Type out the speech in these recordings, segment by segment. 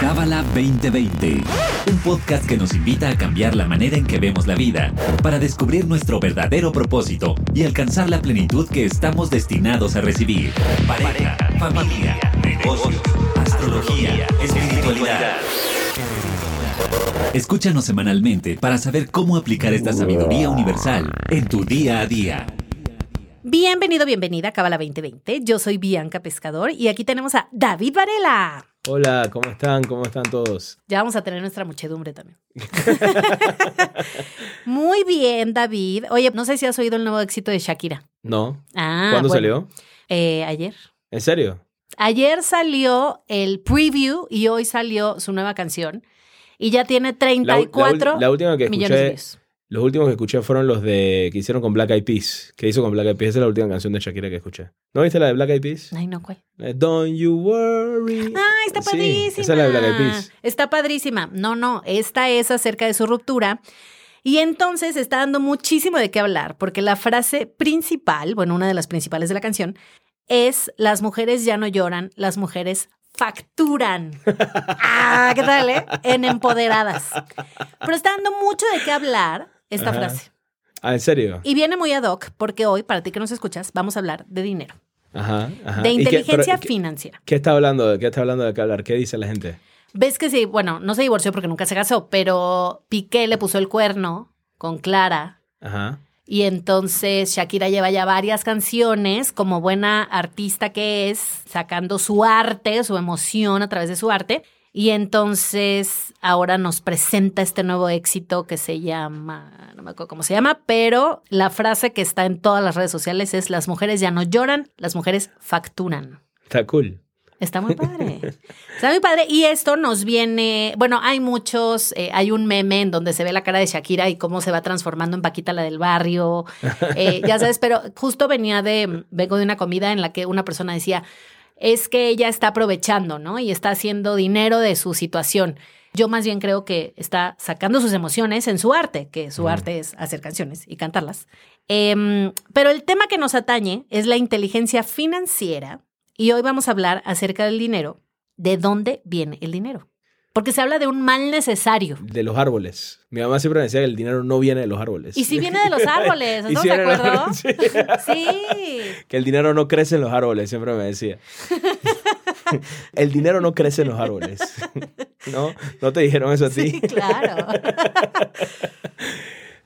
Cábala 2020, un podcast que nos invita a cambiar la manera en que vemos la vida para descubrir nuestro verdadero propósito y alcanzar la plenitud que estamos destinados a recibir. Pareja, familia, negocios, astrología, espiritualidad. Escúchanos semanalmente para saber cómo aplicar esta sabiduría universal en tu día a día. Bienvenido, bienvenida a Cábala 2020. Yo soy Bianca Pescador y aquí tenemos a David Varela. Hola, ¿cómo están? ¿Cómo están todos? Ya vamos a tener nuestra muchedumbre también. Muy bien, David. Oye, no sé si has oído el nuevo éxito de Shakira. No. Ah, ¿Cuándo bueno. salió? Eh, ayer. ¿En serio? Ayer salió el preview y hoy salió su nueva canción. Y ya tiene La, u- la ul- 34 la última que millones de views. Los últimos que escuché fueron los de que hicieron con Black Eyed Peas. Que hizo con Black Eyed Peas? Esa es la última canción de Shakira que escuché. ¿No viste la de Black Eyed Peas? Ay, no, ¿cuál? Don't you worry. ¡Ay, está Sí, padrísima! esa es la de Black Eyed Peas. Está padrísima. No, no, esta es acerca de su ruptura. Y entonces está dando muchísimo de qué hablar, porque la frase principal, bueno, una de las principales de la canción, es las mujeres ya no lloran, las mujeres facturan. ah, ¿qué tal, eh? En empoderadas. Pero está dando mucho de qué hablar esta Ajá. frase. Ah, ¿en serio? Y viene muy ad hoc, porque hoy, para ti que nos escuchas, vamos a hablar de dinero, Ajá, ajá. de ¿Y qué- inteligencia pero qué- financiera. ¿Qué está hablando? de- ¿Qué está hablando de qué hablar? ¿Qué dice la gente? Ves que sí, bueno, no se divorció porque nunca se casó, pero Piqué le puso el cuerno con Clara Ajá. y entonces Shakira lleva ya varias canciones como buena artista que es, sacando su arte, su emoción a través de su arte. Y entonces ahora nos presenta este nuevo éxito que se llama, no me acuerdo cómo se llama, pero la frase que está en todas las redes sociales es las mujeres ya no lloran, las mujeres facturan. Está cool. Está muy padre. Está muy padre. Y esto nos viene, bueno, hay muchos, eh, hay un meme en donde se ve la cara de Shakira y cómo se va transformando en Paquita la del barrio. Eh, ya sabes, pero justo venía de, vengo de una comida en la que una persona decía, es que ella está aprovechando, ¿no? Y está haciendo dinero de su situación. Yo más bien creo que está sacando sus emociones en su arte, que su arte es hacer canciones y cantarlas. Em, pero el tema que nos atañe es la inteligencia financiera y hoy vamos a hablar acerca del dinero, de dónde viene el dinero. Porque se habla de un mal necesario. De los árboles. Mi mamá siempre me decía que el dinero no viene de los árboles. Y si viene de los árboles, ¿estamos si de acuerdo? sí. Sí. Que el dinero no crece en los árboles, siempre me decía. el dinero no crece en los árboles. ¿No? ¿No te dijeron eso a ti? Sí, claro.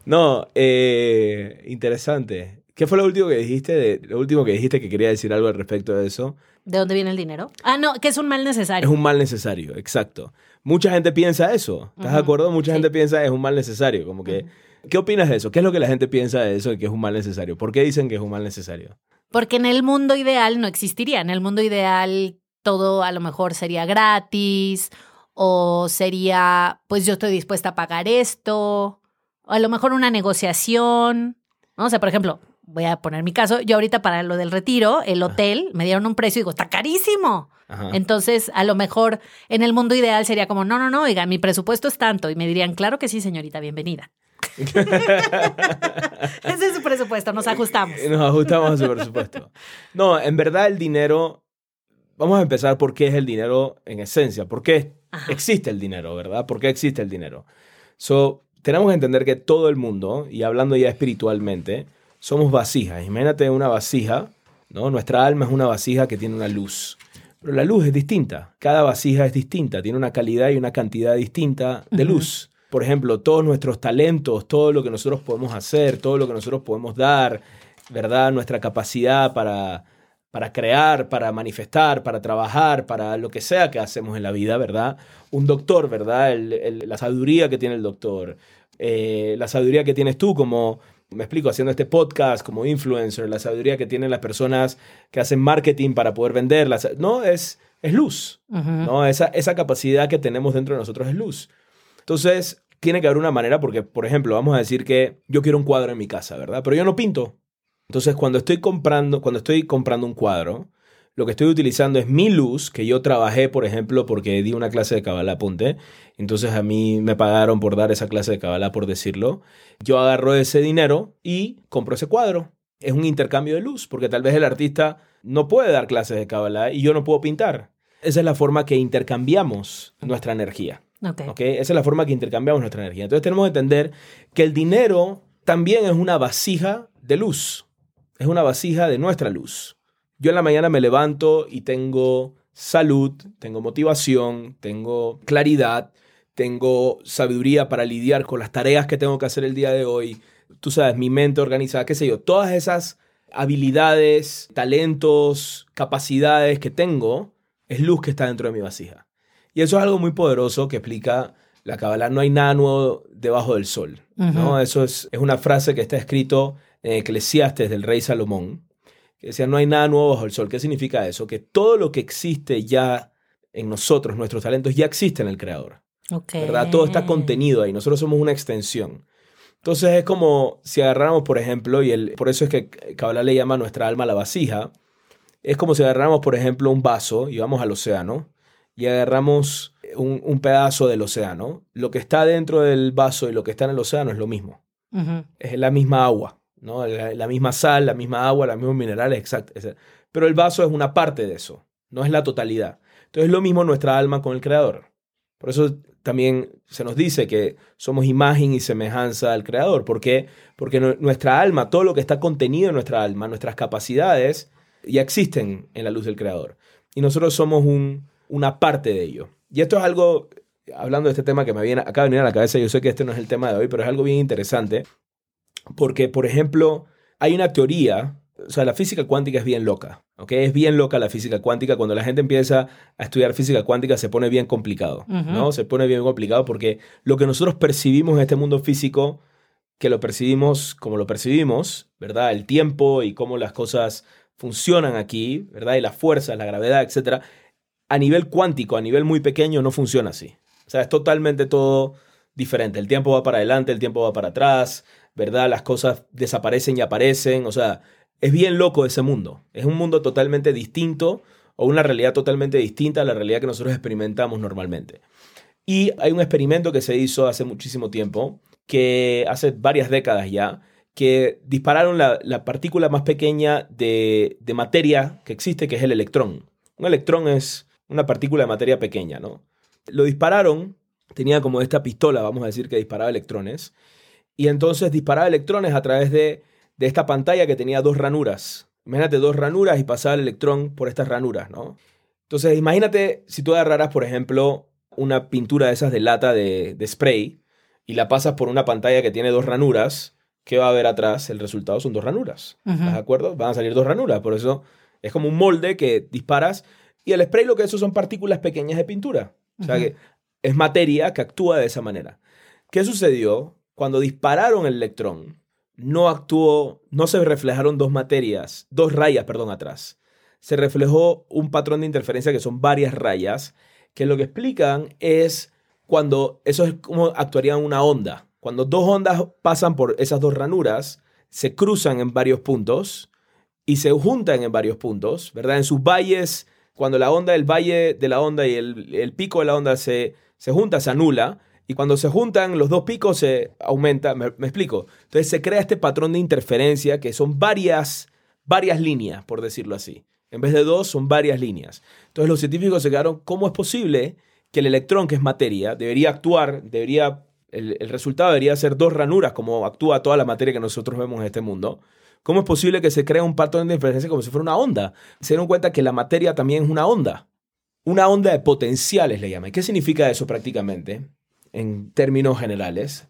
No, eh, interesante. ¿Qué fue lo último que dijiste? De, lo último que dijiste que quería decir algo al respecto de eso. ¿De dónde viene el dinero? Ah, no, que es un mal Es necesario. un mal necesario, exacto. Mucha gente piensa eso. ¿Estás de Ujú, acuerdo? Mucha sí. gente piensa es un mal necesario. Como que, ¿qué opinas de eso? ¿Qué es lo que la gente piensa de eso de que es un mal necesario? ¿Por qué dicen que es un mal necesario? Porque en el mundo ideal no existiría. En el mundo ideal todo a lo mejor sería gratis o sería, pues yo estoy dispuesta a pagar esto, o a lo mejor una negociación. ¿no? O sea, por ejemplo, voy a poner mi caso, yo ahorita para lo del retiro, el hotel, me dieron un precio y digo, está carísimo. Ajá. Entonces, a lo mejor en el mundo ideal sería como, no, no, no, oiga, mi presupuesto es tanto. Y me dirían, claro que sí, señorita, bienvenida. Ese es su presupuesto, nos ajustamos. Nos ajustamos a su presupuesto. No, en verdad el dinero, vamos a empezar por qué es el dinero en esencia, por qué Ajá. existe el dinero, ¿verdad? ¿Por qué existe el dinero? So, tenemos que entender que todo el mundo, y hablando ya espiritualmente, somos vasijas. Imagínate una vasija, ¿no? Nuestra alma es una vasija que tiene una luz. Pero la luz es distinta. Cada vasija es distinta, tiene una calidad y una cantidad distinta de luz. Por ejemplo, todos nuestros talentos, todo lo que nosotros podemos hacer, todo lo que nosotros podemos dar, ¿verdad? Nuestra capacidad para, para crear, para manifestar, para trabajar, para lo que sea que hacemos en la vida, ¿verdad? Un doctor, ¿verdad? El- el- la sabiduría que tiene el doctor, eh, la sabiduría que tienes tú como, me explico, haciendo este podcast como influencer, la sabiduría que tienen las personas que hacen marketing para poder venderlas, no, es, es luz. ¿no? Esa, esa capacidad que tenemos dentro de nosotros es luz. Entonces, tiene que haber una manera porque, por ejemplo, vamos a decir que yo quiero un cuadro en mi casa, ¿verdad? Pero yo no pinto. Entonces, cuando estoy comprando, cuando estoy comprando un cuadro, lo que estoy utilizando es mi luz, que yo trabajé, por ejemplo, porque di una clase de Kabbalah, apunte. Entonces a mí me pagaron por dar esa clase de Kabbalah, por decirlo. Yo agarro ese dinero y compro ese cuadro. Es un intercambio de luz, porque tal vez el artista no puede dar clases de Kabbalah y yo no puedo pintar. Esa es la forma que intercambiamos nuestra energía. Ok. ¿ok? Esa es la forma que intercambiamos nuestra energía. Entonces tenemos que entender que el dinero también es una vasija de luz. Es una vasija de nuestra luz. Yo en la mañana me levanto y tengo salud, tengo motivación, tengo claridad, tengo sabiduría para lidiar con las tareas que tengo que hacer el día de hoy. Tú sabes, mi mente organizada, qué sé yo, todas esas habilidades, talentos, capacidades que tengo, es luz que está dentro de mi vasija. Y eso es algo muy poderoso que explica la Kabbalah. No hay nada nuevo debajo del sol. ¿no? Ujú. Eso es, es una frase que está escrito en Eclesiastes del rey Salomón. Que decía, no hay nada nuevo bajo el sol. ¿Qué significa eso? Que todo lo que existe ya en nosotros, nuestros talentos, ya existe en el Creador. Ok. ¿verdad? Todo está contenido ahí, nosotros somos una extensión. Entonces es como si agarráramos, por ejemplo, y el, por eso es que Kabbalah le llama a nuestra alma la vasija, es como si agarráramos, por ejemplo, un vaso y vamos al océano y agarramos un, un pedazo del océano. Lo que está dentro del vaso y lo que está en el océano es lo mismo. Es la misma agua, ¿no? La, la misma sal, la misma agua, los mismos minerales, exacto. Pero el vaso es una parte de eso, no es la totalidad. Entonces es lo mismo nuestra alma con el Creador. Por eso también se nos dice que somos imagen y semejanza al Creador. ¿Por qué? Porque nu- nuestra alma, todo lo que está contenido en nuestra alma, nuestras capacidades, ya existen en la luz del Creador. Y nosotros somos un- una parte de ello. Y esto es algo, hablando de este tema que me viene, acaba de venir a la cabeza, yo sé que este no es el tema de hoy, pero es algo bien interesante. Porque, por ejemplo, hay una teoría, o sea, la física cuántica es bien loca, ¿ok? Es bien loca la física cuántica. Cuando la gente empieza a estudiar física cuántica se pone bien complicado. ¿no? Se pone bien complicado porque lo que nosotros percibimos en este mundo físico, que lo percibimos como lo percibimos, ¿verdad? El tiempo y cómo las cosas funcionan aquí, ¿verdad? Y las fuerzas, la gravedad, etcétera. A nivel cuántico, a nivel muy pequeño, no funciona así. O sea, es totalmente todo diferente. El tiempo va para adelante, el tiempo va para atrás, ¿verdad? Las cosas desaparecen y aparecen. O sea, es bien loco ese mundo. Es un mundo totalmente distinto o una realidad totalmente distinta a la realidad que nosotros experimentamos normalmente. Y hay un experimento que se hizo hace muchísimo tiempo, que hace varias décadas ya, que dispararon la, la partícula más pequeña de, de materia que existe, que es el electrón. Un electrón es una partícula de materia pequeña, ¿no? Lo dispararon, tenía como esta pistola, vamos a decir, que disparaba electrones, y entonces disparaba electrones a través de, de esta pantalla que tenía dos ranuras. Imagínate dos ranuras y pasaba el electrón por estas ranuras, ¿no? Entonces, imagínate si tú agarraras, por ejemplo, una pintura de esas de lata de, de spray y la pasas por una pantalla que tiene dos ranuras, ¿qué va a haber atrás? El resultado son dos ranuras. ¿Estás de acuerdo? Van a salir dos ranuras. Por eso es como un molde que disparas y el spray lo que eso son partículas pequeñas de pintura. O sea que es materia que actúa de esa manera. ¿Qué sucedió? Cuando dispararon el electrón, no actuó, no se reflejaron dos materias, dos rayas, perdón, atrás. Se reflejó un patrón de interferencia que son varias rayas, que lo que explican es cuando eso es como actuaría una onda. Cuando dos ondas pasan por esas dos ranuras, se cruzan en varios puntos y se juntan en varios puntos, ¿verdad? En sus valles, cuando la onda, el valle de la onda y el, el pico de la onda se, se junta, se anula. Y cuando se juntan, los dos picos se aumenta. ¿Me, explico? Entonces se crea este patrón de interferencia que son varias, varias líneas, por decirlo así. En vez de dos, son varias líneas. Entonces los científicos se quedaron, ¿cómo es posible que el electrón, que es materia, debería actuar, debería, el, el resultado debería ser dos ranuras, como actúa toda la materia que nosotros vemos en este mundo? ¿Cómo es posible que se crea un patrón de interferencia como si fuera una onda? Se dieron cuenta que la materia también es una onda. Una onda de potenciales le llaman. ¿Qué significa eso prácticamente? En términos generales.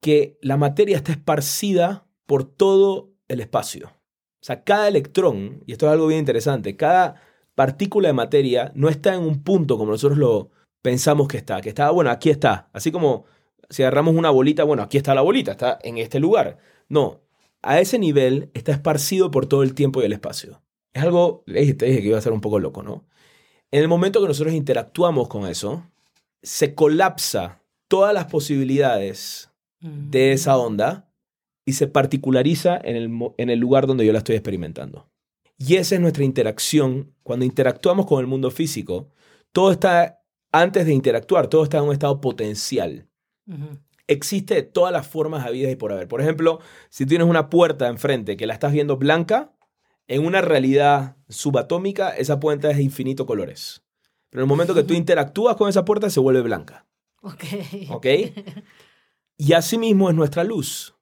Que la materia está esparcida por todo el espacio. O sea, cada electrón, y esto es algo bien interesante, cada partícula de materia no está en un punto como nosotros lo pensamos que está, que está, bueno, aquí está. Así como si agarramos una bolita, bueno, aquí está la bolita, está en este lugar. No, a ese nivel está esparcido por todo el tiempo y el espacio. Es algo, te dije que iba a ser un poco loco, ¿no? En el momento que nosotros interactuamos con eso, se colapsa todas las posibilidades de esa onda y se particulariza en el, en el lugar donde yo la estoy experimentando. Y esa es nuestra interacción. Cuando interactuamos con el mundo físico, todo está, antes de interactuar, todo está en un estado potencial existe de todas las formas habidas y por haber. Por ejemplo, si tienes una puerta enfrente que la estás viendo blanca, en una realidad subatómica, esa puerta es de infinito colores. Pero en el momento que tú interactúas con esa puerta, se vuelve blanca. Ok. ¿Ok? Y así mismo es nuestra luz.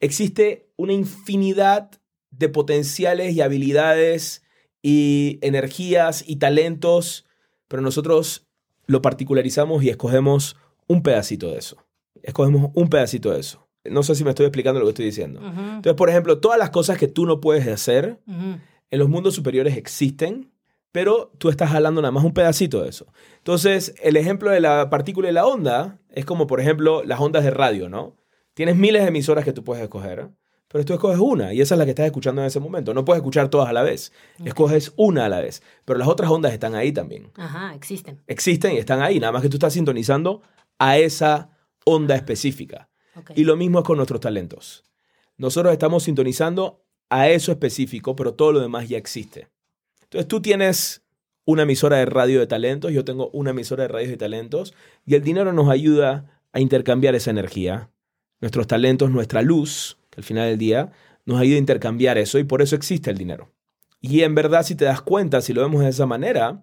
Existe una infinidad de potenciales y habilidades y energías y talentos, pero nosotros lo particularizamos y escogemos un pedacito de eso. Escogemos un pedacito de eso. No sé si me estoy explicando lo que estoy diciendo. Ujú, Entonces, por ejemplo, todas las cosas que tú no puedes hacer en los mundos superiores existen, pero tú estás jalando nada más un pedacito de eso. Entonces, el ejemplo de la partícula y la onda es como, por ejemplo, las ondas de radio, ¿no? Tienes miles de emisoras que tú puedes escoger, pero tú escoges una y esa es la que estás escuchando en ese momento. No puedes escuchar todas a la vez, escoges una a la vez, pero las otras ondas están ahí también. Ajá, existen. Existen y están ahí, nada más que tú estás sintonizando a esa onda específica. Ok. Y lo mismo es con nuestros talentos. Nosotros estamos sintonizando a eso específico, pero todo lo demás ya existe. Entonces tú tienes una emisora de radio de talentos, yo tengo una emisora de radio de talentos, y el dinero nos ayuda a intercambiar esa energía. Nuestros talentos, nuestra luz, al final del día nos ayuda a intercambiar eso, y por eso existe el dinero. Y en verdad, si te das cuenta, si lo vemos de esa manera,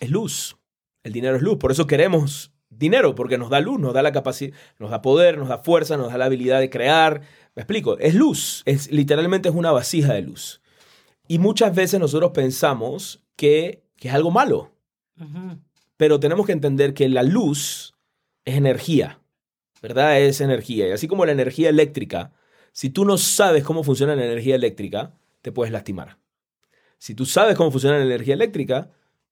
es luz. El dinero es luz. Por eso queremos dinero, porque nos da luz, nos da la capacidad, nos da poder, nos da fuerza, nos da la habilidad de crear. Me explico, es luz, es literalmente es una vasija de luz. Y muchas veces nosotros pensamos que, que es algo malo, pero tenemos que entender que la luz es energía, ¿verdad? Es energía. Y así como la energía eléctrica, si tú no sabes cómo funciona la energía eléctrica, te puedes lastimar. Si tú sabes cómo funciona la energía eléctrica,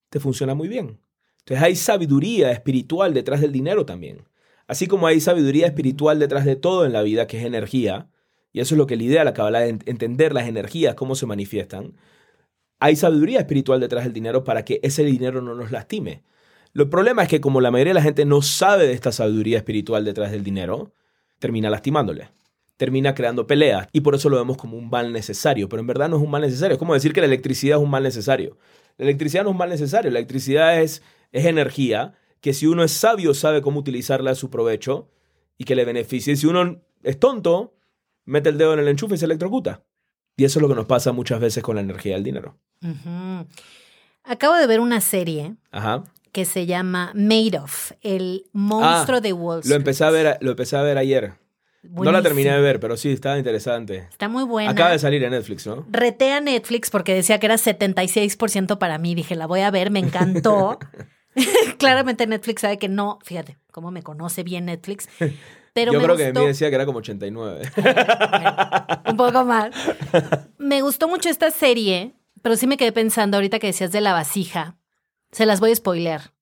te funciona muy bien. Entonces hay sabiduría espiritual detrás del dinero también. Así como hay sabiduría espiritual detrás de todo en la vida, que es energía, y eso es lo que lidera la Kabbalah, en- entender las energías, cómo se manifiestan. Hay sabiduría espiritual detrás del dinero para que ese dinero no nos lastime. El problema es que como la mayoría de la gente no sabe de esta sabiduría espiritual detrás del dinero, termina lastimándole. Termina creando peleas y por eso lo vemos como un mal necesario, pero en verdad no es un mal necesario. Es como decir que la electricidad es un mal necesario. La electricidad no es un mal necesario, la electricidad es, es energía que si uno es sabio sabe cómo utilizarla a su provecho y que le beneficie. Si uno es tonto, mete el dedo en el enchufe y se electrocuta. Y eso es lo que nos pasa muchas veces con la energía del dinero. Acabo de ver una serie Ajá. que se llama Made of, el monstruo Ah, de Wall Lo Street. empecé a ver, lo empecé a ver ayer. No la terminé de ver, pero sí, estaba interesante. Está muy buena. Acaba de salir en Netflix, ¿no? Reté a Netflix porque decía que era 76% para mí. Dije, la voy a ver, me encantó. Claramente Netflix sabe que no. Fíjate, cómo me conoce bien Netflix. Pero Yo me creo que gustó, mí decía que era como 89. un poco más. Me gustó mucho esta serie, pero sí me quedé pensando ahorita que decías de la vasija. Se las voy a spoilear.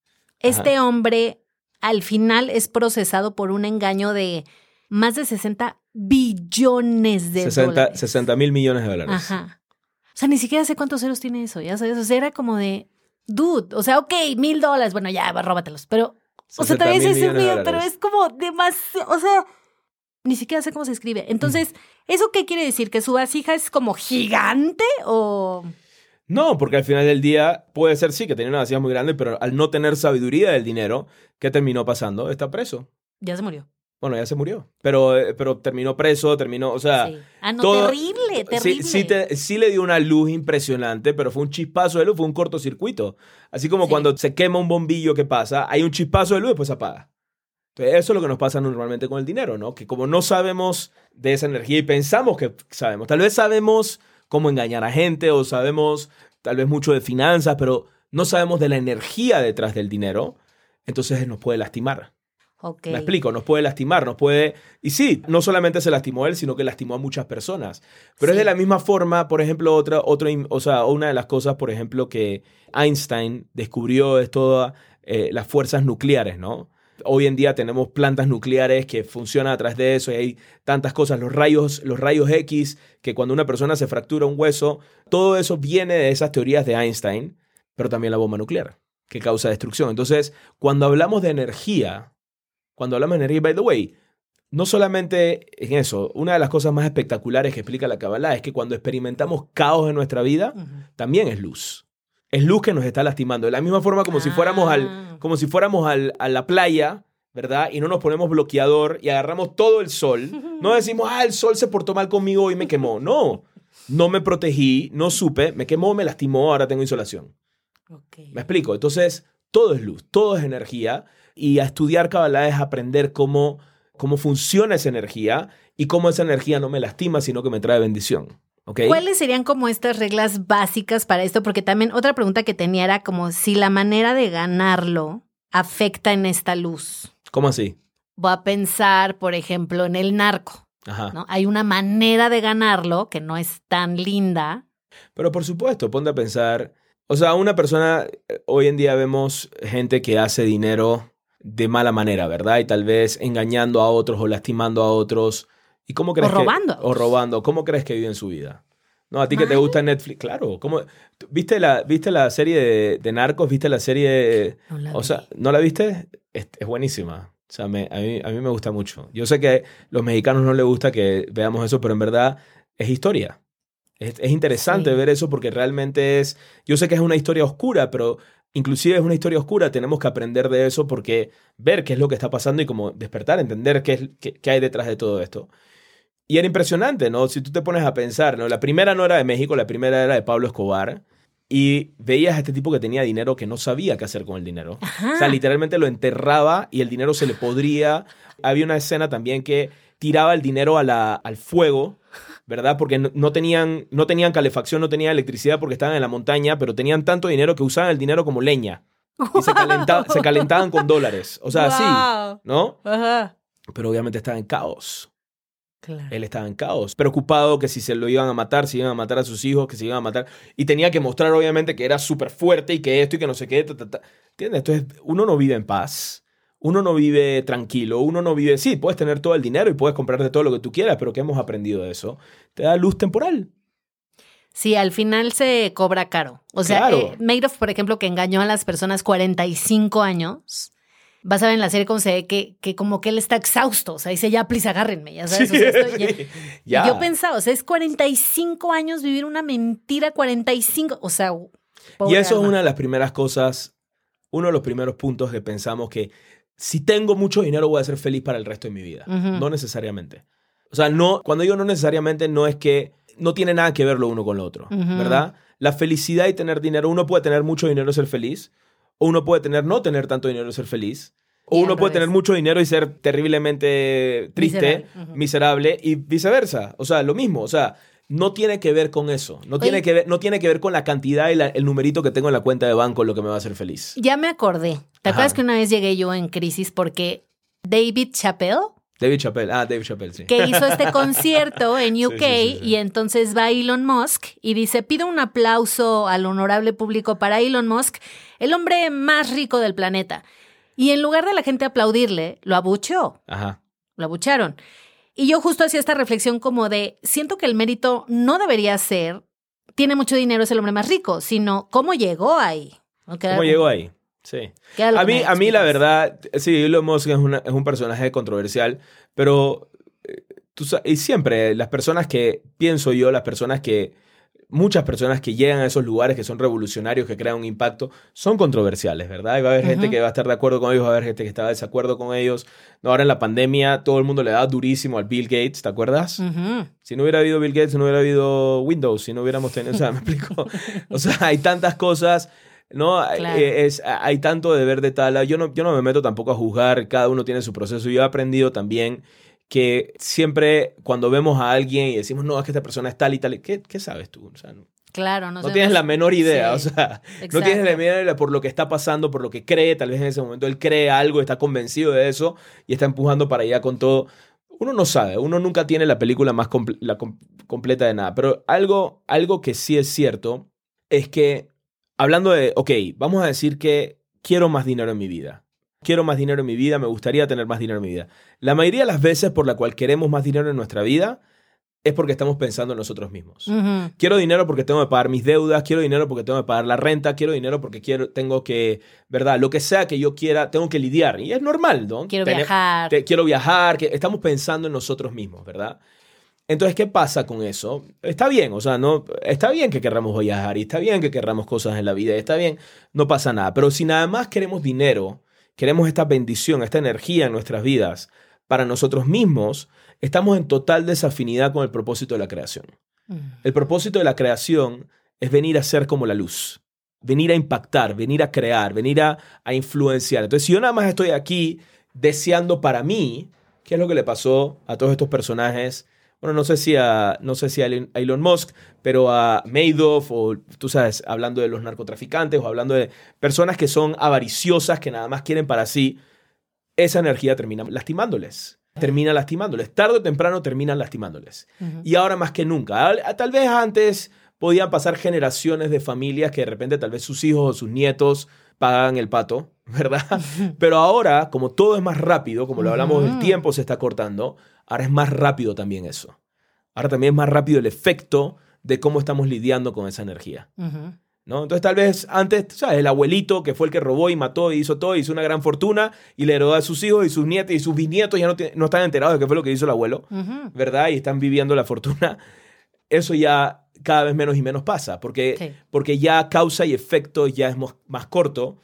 Este hombre al final es procesado por un engaño de más de 60 billones de 60, dólares. 60 mil millones de dólares. Ajá. O sea, ni siquiera sé cuántos ceros tiene eso, ya sabes. O sea, era como de, dude, o sea, ok, mil dólares, bueno, ya, va, róbatelos. Pero, o sea, 60 también es de mío, pero es como demasiado, o sea, ni siquiera sé cómo se escribe. Entonces, ¿eso qué quiere decir? ¿Que su vasija es como gigante o...? No, porque al final del día puede ser sí que tenía una vacía muy grande, pero al no tener sabiduría del dinero, ¿qué terminó pasando? Está preso. Ya se murió. Bueno, ya se murió. Pero, eh, pero terminó preso, terminó, o sea... sí. Ah, no, todo- terrible, terrible. sí, te- sí le dio una luz impresionante, pero fue un chispazo de luz, fue un cortocircuito. Así como cuando se quema un bombillo que pasa, hay un chispazo de luz y después se apaga. Entonces, eso es lo que nos pasa normalmente con el dinero, ¿no? Que como no sabemos de esa energía y pensamos que sabemos, tal vez sabemos cómo engañar a gente o sabemos tal vez mucho de finanzas, pero no sabemos de la energía detrás del dinero, entonces nos puede lastimar. Ok. Me explico, nos puede lastimar, nos puede... Y sí, no solamente se lastimó él, sino que lastimó a muchas personas. Pero es de la misma forma, por ejemplo, otra, otra, in- o sea, una de las cosas, por ejemplo, que Einstein descubrió es todas eh, las fuerzas nucleares, ¿no? Hoy en día tenemos plantas nucleares que funcionan a través de eso y hay tantas cosas, los rayos, los rayos X, que cuando una persona se fractura un hueso, todo eso viene de esas teorías de Einstein, pero también la bomba nuclear, que causa destrucción. Entonces, cuando hablamos de energía, cuando hablamos de energía, by the way, no solamente en eso, una de las cosas más espectaculares que explica la Kabbalah es que cuando experimentamos caos en nuestra vida, también es luz. Es luz que nos está lastimando. De la misma forma como si fuéramos, al, Ah. como si fuéramos al- a la playa, ¿verdad? Y no nos ponemos bloqueador y agarramos todo el sol. No decimos, ah, el sol se portó mal conmigo y me quemó. No, no me protegí, no supe, me quemó, me lastimó, ahora tengo insolación. Ok. ¿Me explico? Entonces, todo es luz, todo es energía. Y a estudiar Kabbalah es aprender cómo, cómo funciona esa energía y cómo esa energía no me lastima, sino que me trae bendición. ¿Okay? ¿Cuáles serían como estas reglas básicas para esto? Porque también otra pregunta que tenía era como si la manera de ganarlo afecta en esta luz. ¿Cómo así? Voy a pensar, por ejemplo, en el narco. Ajá. ¿no? Hay una manera de ganarlo que no es tan linda. Pero por supuesto, ponte a pensar, o sea, una persona, eh, hoy en día vemos gente que hace dinero de mala manera, ¿verdad? Y tal vez engañando a otros o lastimando a otros. ¿Y cómo crees O robando que, o robando? ¿Cómo crees que viven su vida? No, a ti que te gusta Netflix, claro. ¿cómo? ¿Tú- ¿Viste la, ¿Viste la serie de, de Narcos? ¿Viste la serie? No la o sea, ¿no la viste? Es, es buenísima. O sea, me- a, mí, a mí me gusta mucho. Yo sé que a los mexicanos no les gusta que veamos eso, pero en verdad es historia. Es, es interesante Sí. ver eso porque realmente es... Yo sé que es una historia oscura, pero inclusive es una historia oscura. Tenemos que aprender de eso porque ver qué es lo que está pasando y como despertar, entender qué, es, qué, qué hay detrás de todo esto. Y era impresionante, ¿no? Si tú te pones a pensar, ¿no? La primera no era de México, la primera era de Pablo Escobar. Y veías a este tipo que tenía dinero que no sabía qué hacer con el dinero. Ajá. O sea, literalmente lo enterraba y el dinero se le podría. Había una escena también que tiraba el dinero a la, al fuego, ¿verdad? Porque no, no tenían, no tenían calefacción, no tenían electricidad porque estaban en la montaña, pero tenían tanto dinero que usaban el dinero como leña. Y se, calenta- se calentaban con dólares. O sea, así, Guau. ¿no? Ajá. Pero obviamente estaba en caos. Claro. Él estaba en caos, preocupado que si se lo iban a matar, si iban a matar a sus hijos, que se iban a matar. Y tenía que mostrar, obviamente, que era súper fuerte y que esto y que no sé qué. ta, ta, ta. ¿Entiendes? Entonces, uno no vive en paz. Uno no vive tranquilo. Uno no vive. Sí, puedes tener todo el dinero y puedes comprarte todo lo que tú quieras, pero ¿qué hemos aprendido de eso? Te da luz temporal. Sí, al final se cobra caro. O sea, Claro. eh, Madoff, por ejemplo, que engañó a las personas 45 años. Vas a ver en la serie cómo se ve que, que como que él está exhausto. O sea, dice, ya, please, agárrenme. Ya sabes. o sea, esto ya- sí. Y Ya. yo pensaba, o sea, es 45 años vivir una mentira, 45. O sea, Y pobre eso es una de las primeras cosas, uno de los primeros puntos que pensamos que si tengo mucho dinero voy a ser feliz para el resto de mi vida. No necesariamente. O sea, no, cuando digo no necesariamente, no es que no tiene nada que ver lo uno con lo otro. ¿verdad? La felicidad y tener dinero, uno puede tener mucho dinero y ser feliz, o uno puede tener no tener tanto dinero y ser feliz, o Y uno puede tener mucho dinero y ser terriblemente triste, Miserable. Miserable y viceversa. O sea, lo mismo, o sea, no tiene que ver con eso, no, tiene que ver, no tiene que ver con la cantidad y la- el numerito que tengo en la cuenta de banco lo que me va a hacer feliz. Ya me acordé. ¿Te Ajá. acuerdas que una vez llegué yo en crisis porque David Chappelle, David Chappelle, ah, David Chappelle, sí. que hizo este concierto en UK Sí, sí, sí, sí. y entonces va Elon Musk y dice, pido un aplauso al honorable público para Elon Musk, el hombre más rico del planeta. Y en lugar de la gente aplaudirle, lo abucheó, Ajá. lo abucharon. Y yo justo hacía esta reflexión como de, siento que el mérito no debería ser, tiene mucho dinero, es el hombre más rico, sino cómo llegó ahí. ¿Cómo llegó ahí? Sí. A mí, a mí la verdad, sí, Elon Musk es, una- es un personaje controversial, pero eh, tú y siempre las personas que, pienso yo, las personas que, muchas personas que llegan a esos lugares que son revolucionarios, que crean un impacto, son controversiales, ¿verdad? Y va a haber gente que va a estar de acuerdo con ellos, va a haber gente que está de desacuerdo con ellos. Ahora en la pandemia todo el mundo le da durísimo al Bill Gates, ¿te acuerdas? Si no hubiera habido Bill Gates, no hubiera habido Windows, si no hubiéramos tenido, o sea, me explico. O sea, hay tantas cosas, ¿no? Claro. Eh, Es, hay tanto de ver de tal. Yo no, yo no me meto tampoco a juzgar, cada uno tiene su proceso. Yo he aprendido también que siempre cuando vemos a alguien y decimos, no, es que esta persona es tal y tal, ¿qué, qué sabes tú? O sea, no, Claro, no, no tienes no la menor idea, Sí, o sea, no exacto. tienes la menor idea por lo que está pasando, por lo que cree, tal vez en ese momento él cree algo, está convencido de eso y está empujando para allá con todo. Uno no sabe, uno nunca tiene la película más comple- la com- completa de nada, pero algo, algo que sí es cierto es que, hablando de, ok, vamos a decir que quiero más dinero en mi vida. Quiero más dinero en mi vida, me gustaría tener más dinero en mi vida. La mayoría de las veces por la cual queremos más dinero en nuestra vida es porque estamos pensando en nosotros mismos. Quiero dinero porque tengo que pagar mis deudas, quiero dinero porque tengo que pagar la renta, quiero dinero porque quiero, tengo que, ¿verdad? Lo que sea que yo quiera, tengo que lidiar. Y es normal, ¿no? Quiero Tener- viajar. te- quiero viajar, que estamos pensando en nosotros mismos, ¿verdad? Entonces, ¿qué pasa con eso? Está bien, o sea, no, está bien que querramos viajar y está bien que querramos cosas en la vida, y está bien, no pasa nada. Pero si nada más queremos dinero, queremos esta bendición, esta energía en nuestras vidas para nosotros mismos, estamos en total desafinidad con el propósito de la creación. Ujú. El propósito de la creación es venir a ser como la luz. venir a impactar, venir a crear, venir a, a influenciar. Entonces, si yo nada más estoy aquí deseando para mí, ¿qué es lo que le pasó a todos estos personajes? Bueno, no sé si a, no sé si a Elon Musk, pero a Madoff o, tú sabes, hablando de los narcotraficantes o hablando de personas que son avariciosas, que nada más quieren para sí, esa energía termina lastimándoles. Termina lastimándoles. Tarde o temprano terminan lastimándoles. Y ahora más que nunca. Tal vez antes podían pasar generaciones de familias que de repente tal vez sus hijos o sus nietos pagan el pato, ¿verdad? Pero ahora, como todo es más rápido, como lo hablamos, el tiempo se está cortando, ahora es más rápido también eso. Ahora también es más rápido el efecto de cómo estamos lidiando con esa energía. ¿No? Entonces tal vez antes, ¿sabes? El abuelito que fue el que robó y mató y hizo todo, hizo una gran fortuna y le heredó a sus hijos y sus nietos y sus bisnietos ya no, no están enterados de qué fue lo que hizo el abuelo, ¿verdad? Y están viviendo la fortuna. Eso ya cada vez menos y menos pasa, porque, porque ya causa y efecto ya es más corto.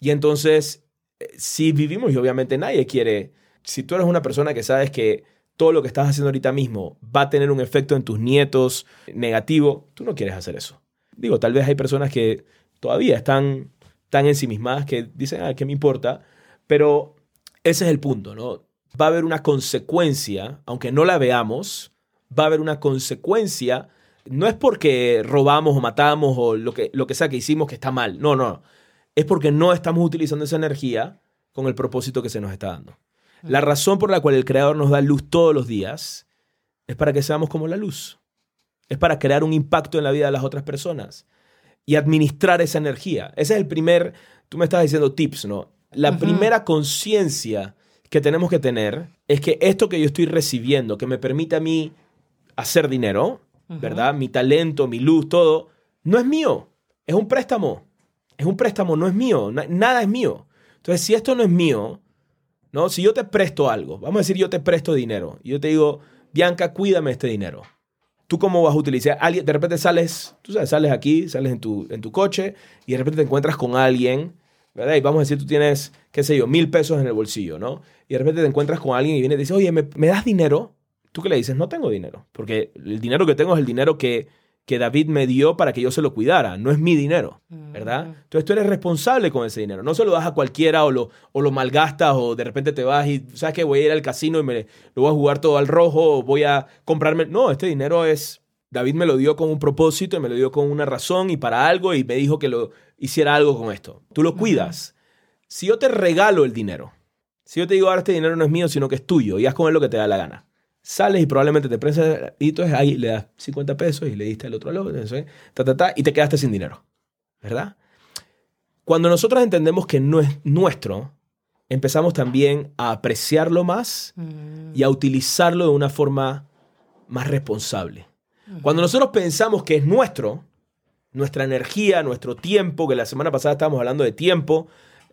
Y entonces, eh, si vivimos, y obviamente nadie quiere, si tú eres una persona que sabes que todo lo que estás haciendo ahorita mismo va a tener un efecto en tus nietos negativo, tú no quieres hacer eso. Digo, tal vez hay personas que todavía están tan ensimismadas que dicen, ah, ¿qué me importa? Pero ese es el punto, ¿no? Va a haber una consecuencia, aunque no la veamos, va a haber una consecuencia no es porque robamos o matamos o lo que, lo que sea que hicimos que está mal. No, no. Es porque no estamos utilizando esa energía con el propósito que se nos está dando. La razón por la cual el Creador nos da luz todos los días es para que seamos como la luz. Es para crear un impacto en la vida de las otras personas y administrar esa energía. Ese es el primer, tú me estás diciendo tips, ¿no? La primera conciencia que tenemos que tener es que esto que yo estoy recibiendo, que me permite a mí hacer dinero, ¿verdad? Mi talento, mi luz, todo, no es mío. Es un préstamo. Es un préstamo, no es mío. Nada es mío. Entonces, si esto no es mío, ¿no? Si yo te presto algo, vamos a decir yo te presto dinero, y yo te digo, Bianca, cuídame este dinero. ¿Tú cómo vas a utilizar? Alguien, de repente sales, tú sabes, sales aquí, sales en tu, en tu coche y de repente te encuentras con alguien, ¿verdad? Y vamos a decir, tú tienes, qué sé yo, mil pesos en el bolsillo, ¿no? Y de repente te encuentras con alguien y viene y te dice, oye, ¿me, ¿me das dinero? ¿Tú qué le dices? No tengo dinero, porque el dinero que tengo es el dinero que, que David me dio para que yo se lo cuidara, no es mi dinero, ¿verdad? Mm. Entonces tú eres responsable con ese dinero, no se lo das a cualquiera o lo, o lo malgastas o de repente te vas y sabes que voy a ir al casino y me lo voy a jugar todo al rojo o voy a comprarme... No, este dinero es... David me lo dio con un propósito y me lo dio con una razón y para algo y me dijo que lo hiciera algo con esto. Tú lo cuidas. Si yo te regalo el dinero, si yo te digo ahora este dinero no es mío, sino que es tuyo y haz con él lo que te da la gana sales y probablemente te presas y entonces ahí le das 50 pesos y le diste al otro lado, y te quedaste sin dinero, ¿verdad? Cuando nosotros entendemos que no es nuestro, empezamos también a apreciarlo más y a utilizarlo de una forma más responsable. Cuando nosotros pensamos que es nuestro, nuestra energía, nuestro tiempo, que la semana pasada estábamos hablando de tiempo,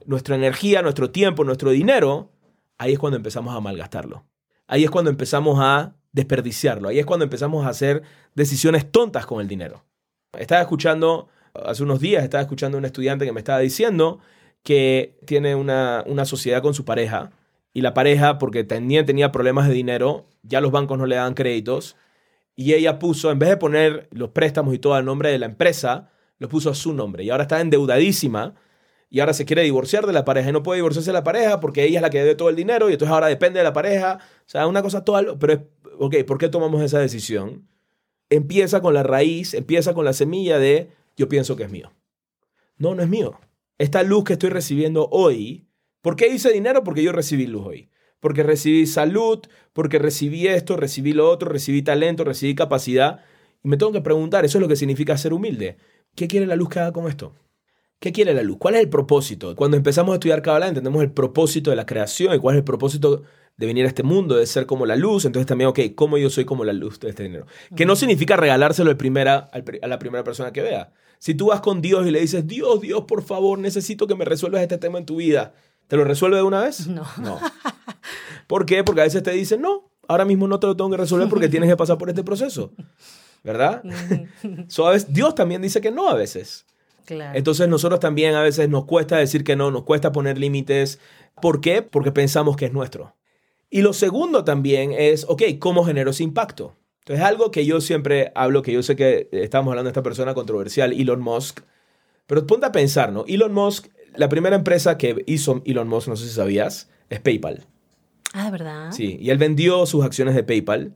nuestra energía, nuestro tiempo, nuestro dinero, ahí es cuando empezamos a malgastarlo ahí es cuando empezamos a desperdiciarlo, ahí es cuando empezamos a hacer decisiones tontas con el dinero. Estaba escuchando, hace unos días estaba escuchando a un estudiante que me estaba diciendo que tiene una, sociedad con su pareja y la pareja, porque tenía, tenía problemas de dinero, ya los bancos no le dan créditos, y ella puso, en vez de poner los préstamos y todo al nombre de la empresa, lo puso a su nombre y ahora está endeudadísima y ahora se quiere divorciar de la pareja y no puede divorciarse de la pareja porque ella es la que debe todo el dinero y entonces ahora depende de la pareja. O sea, una cosa toda... Pero, ok, ¿por qué tomamos esa decisión? Empieza con la raíz, empieza con la semilla de yo pienso que es mío. No, no es mío. Esta luz que estoy recibiendo hoy, ¿por qué hice dinero? Porque yo recibí luz hoy. Porque recibí salud, porque recibí esto, recibí lo otro, recibí talento, recibí capacidad. Y me tengo que preguntar, eso es lo que significa ser humilde. ¿Qué quiere la luz que haga con esto? ¿Qué quiere la luz? ¿Cuál es el propósito? Cuando empezamos a estudiar Kabbalah entendemos el propósito de la creación y cuál es el propósito de venir a este mundo, de ser como la luz. Entonces también, ok, ¿cómo yo soy como la luz de este dinero? Que no significa regalárselo primera, a la primera persona que vea. Si tú vas con Dios y le dices, Dios, Dios, por favor, necesito que me resuelvas este tema en tu vida, ¿te lo resuelve de una vez? No. No. ¿Por qué? Porque a veces te dicen, no, ahora mismo no te lo tengo que resolver porque tienes que pasar por este proceso. ¿Verdad? so, Dios también dice que no a veces. Entonces nosotros también a veces nos cuesta decir que no, nos cuesta poner límites. ¿Por qué? Porque pensamos que es nuestro. Y lo segundo también es, ok, ¿cómo genero ese impacto? Entonces algo que yo siempre hablo, que yo sé que estamos hablando de esta persona controversial, Elon Musk, Pero ponte a pensar, ¿no? Elon Musk, la primera empresa que hizo Elon Musk, no sé si sabías, es PayPal. Ah, ¿de verdad? Sí, y él vendió sus acciones de PayPal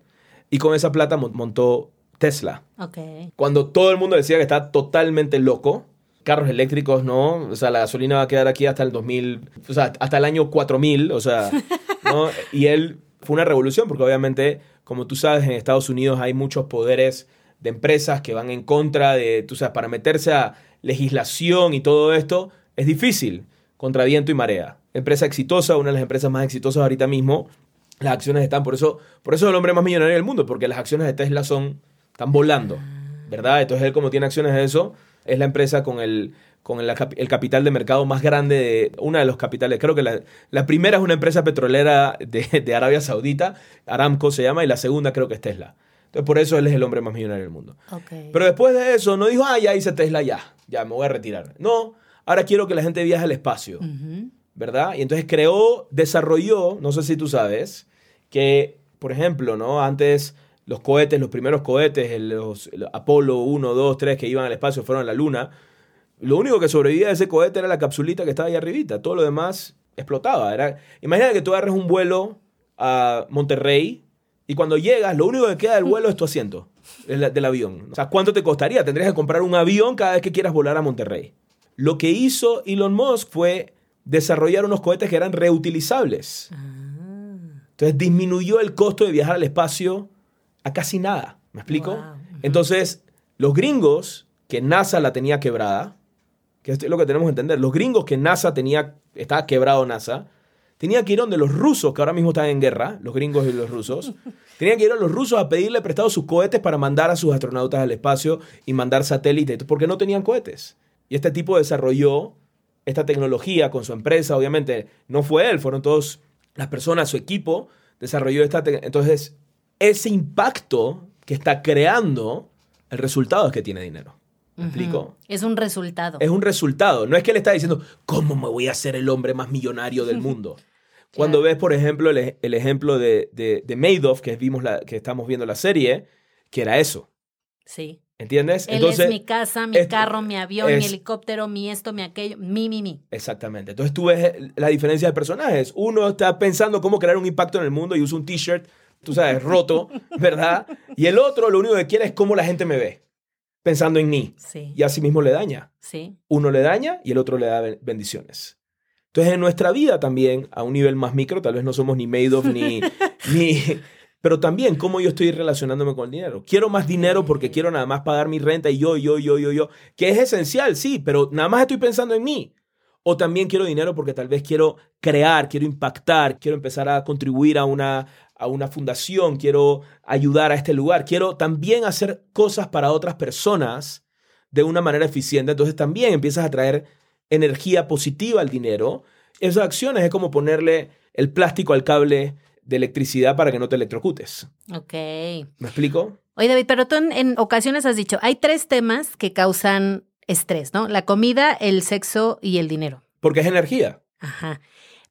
y con esa plata mon- montó Tesla. Ok. Cuando todo el mundo decía que está totalmente loco, carros eléctricos, ¿no? O sea, la gasolina va a quedar aquí hasta el 2000, o sea, hasta el año 4000, o sea, ¿no? Y él fue una revolución porque obviamente, como tú sabes, en Estados Unidos hay muchos poderes de empresas que van en contra de, tú sabes, para meterse a legislación y todo esto, es difícil, contra viento y marea. Empresa exitosa, una de las empresas más exitosas ahorita mismo, las acciones están, por eso, por eso es el hombre más millonario del mundo, porque las acciones de Tesla son, están volando, ¿verdad? Entonces él como tiene acciones de eso, es la empresa con el, con el, el capital de mercado más grande, de, una de los capitales, creo que la, la primera es una empresa petrolera de, de Arabia Saudita, Aramco se llama, y la segunda creo que es Tesla. Entonces por eso él es el hombre más millonario del mundo. Ok. Pero después de eso, no dijo, ah, ya hice Tesla, ya, ya me voy a retirar. No, ahora quiero que la gente viaje al espacio. ¿verdad? Y entonces creó, desarrolló, no sé si tú sabes, que, por ejemplo, ¿no? Antes los cohetes, los primeros cohetes, los Apolo 1, 2, 3 que iban al espacio, fueron a la Luna, lo único que sobrevivía de ese cohete era la capsulita que estaba ahí arribita, todo lo demás explotaba. Era, imagina que tú agarres un vuelo a Monterrey y cuando llegas, lo único que queda del vuelo es tu asiento del, del avión. O sea, ¿cuánto te costaría? Tendrías que comprar un avión cada vez que quieras volar a Monterrey. Lo que hizo Elon Musk fue desarrollar unos cohetes que eran reutilizables. Ah. Entonces disminuyó el costo de viajar al espacio a casi nada. ¿Me explico? Wow. Entonces, los gringos, que NASA la tenía quebrada, que esto es lo que tenemos que entender, los gringos que NASA tenía, estaba quebrado NASA, tenían que ir donde los rusos, que ahora mismo están en guerra, los gringos y los rusos, tenían que ir a los rusos a pedirle prestado sus cohetes para mandar a sus astronautas al espacio y mandar satélites, porque no tenían cohetes. Y este tipo desarrolló esta tecnología con su empresa, obviamente no fue él, fueron todas las personas, su equipo, desarrolló esta tecnología. Entonces, ese impacto que está creando, el resultado es que tiene dinero. ¿Me explico? Es un resultado. Es un resultado. No es que él está diciendo, ¿cómo me voy a hacer el hombre más millonario del mundo? Cuando ves, por ejemplo, el, ej- el ejemplo de, de, de Madoff, que, vimos la, que estamos viendo la serie, que era eso. Sí. ¿Entiendes? Él es mi casa, mi es- carro, mi avión, mi helicóptero, mi esto, mi aquello, mi, mi, mi. Exactamente. Entonces tú ves la diferencia de personajes. Uno está pensando cómo crear un impacto en el mundo y usa un t-shirt, tú sabes, roto, ¿verdad? Y el otro lo único que quiere es cómo la gente me ve, pensando en mí. Sí. Y así mismo le daña. Sí. Uno le daña y el otro le da ben- bendiciones. Entonces en nuestra vida también, a un nivel más micro, tal vez no somos ni Madoff ni... ni pero también cómo yo estoy relacionándome con el dinero. Quiero más dinero porque quiero nada más pagar mi renta y yo, yo, yo, yo, yo, que es esencial, sí, pero nada más estoy pensando en mí. O también quiero dinero porque tal vez quiero crear, quiero impactar, quiero empezar a contribuir a una, a una fundación, quiero ayudar a este lugar, quiero también hacer cosas para otras personas de una manera eficiente. Entonces también empiezas a traer energía positiva al dinero. Esas acciones es como ponerle el plástico al cable de electricidad para que no te electrocutes. Ok. ¿Me explico? Oye, David, pero tú en, en ocasiones has dicho, hay tres temas que causan estrés, ¿no? La comida, el sexo y el dinero. Porque es energía. Ajá.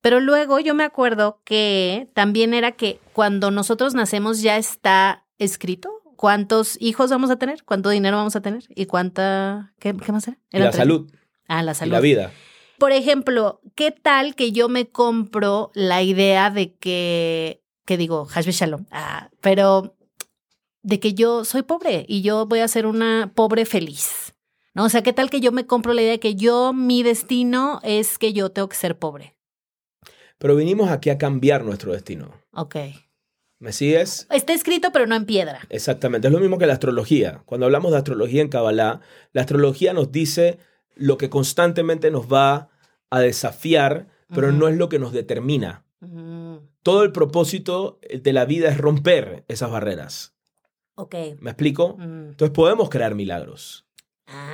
Pero luego yo me acuerdo que también era que cuando nosotros nacemos ya está escrito cuántos hijos vamos a tener, cuánto dinero vamos a tener y cuánta... ¿Qué, qué más era? Y Eran la tres. salud Ah, la y salud. la vida. Por ejemplo, ¿qué tal que yo me compro la idea de que, que digo, Hashbe Shalom, ah, pero de que yo soy pobre y yo voy a ser una pobre feliz? ¿No? O sea, ¿qué tal que yo me compro la idea de que yo, mi destino es que yo tengo que ser pobre? Pero vinimos aquí a cambiar nuestro destino. Ok. ¿Me sigues? Está escrito, pero no en piedra. Exactamente. Es lo mismo que la astrología. Cuando hablamos de astrología en Kabbalah, la astrología nos dice lo que constantemente nos va a desafiar, pero Ujú. no es lo que nos determina. Mm, Todo el propósito de la vida es romper esas barreras. ok. ¿Me explico? Mm. Entonces podemos crear milagros.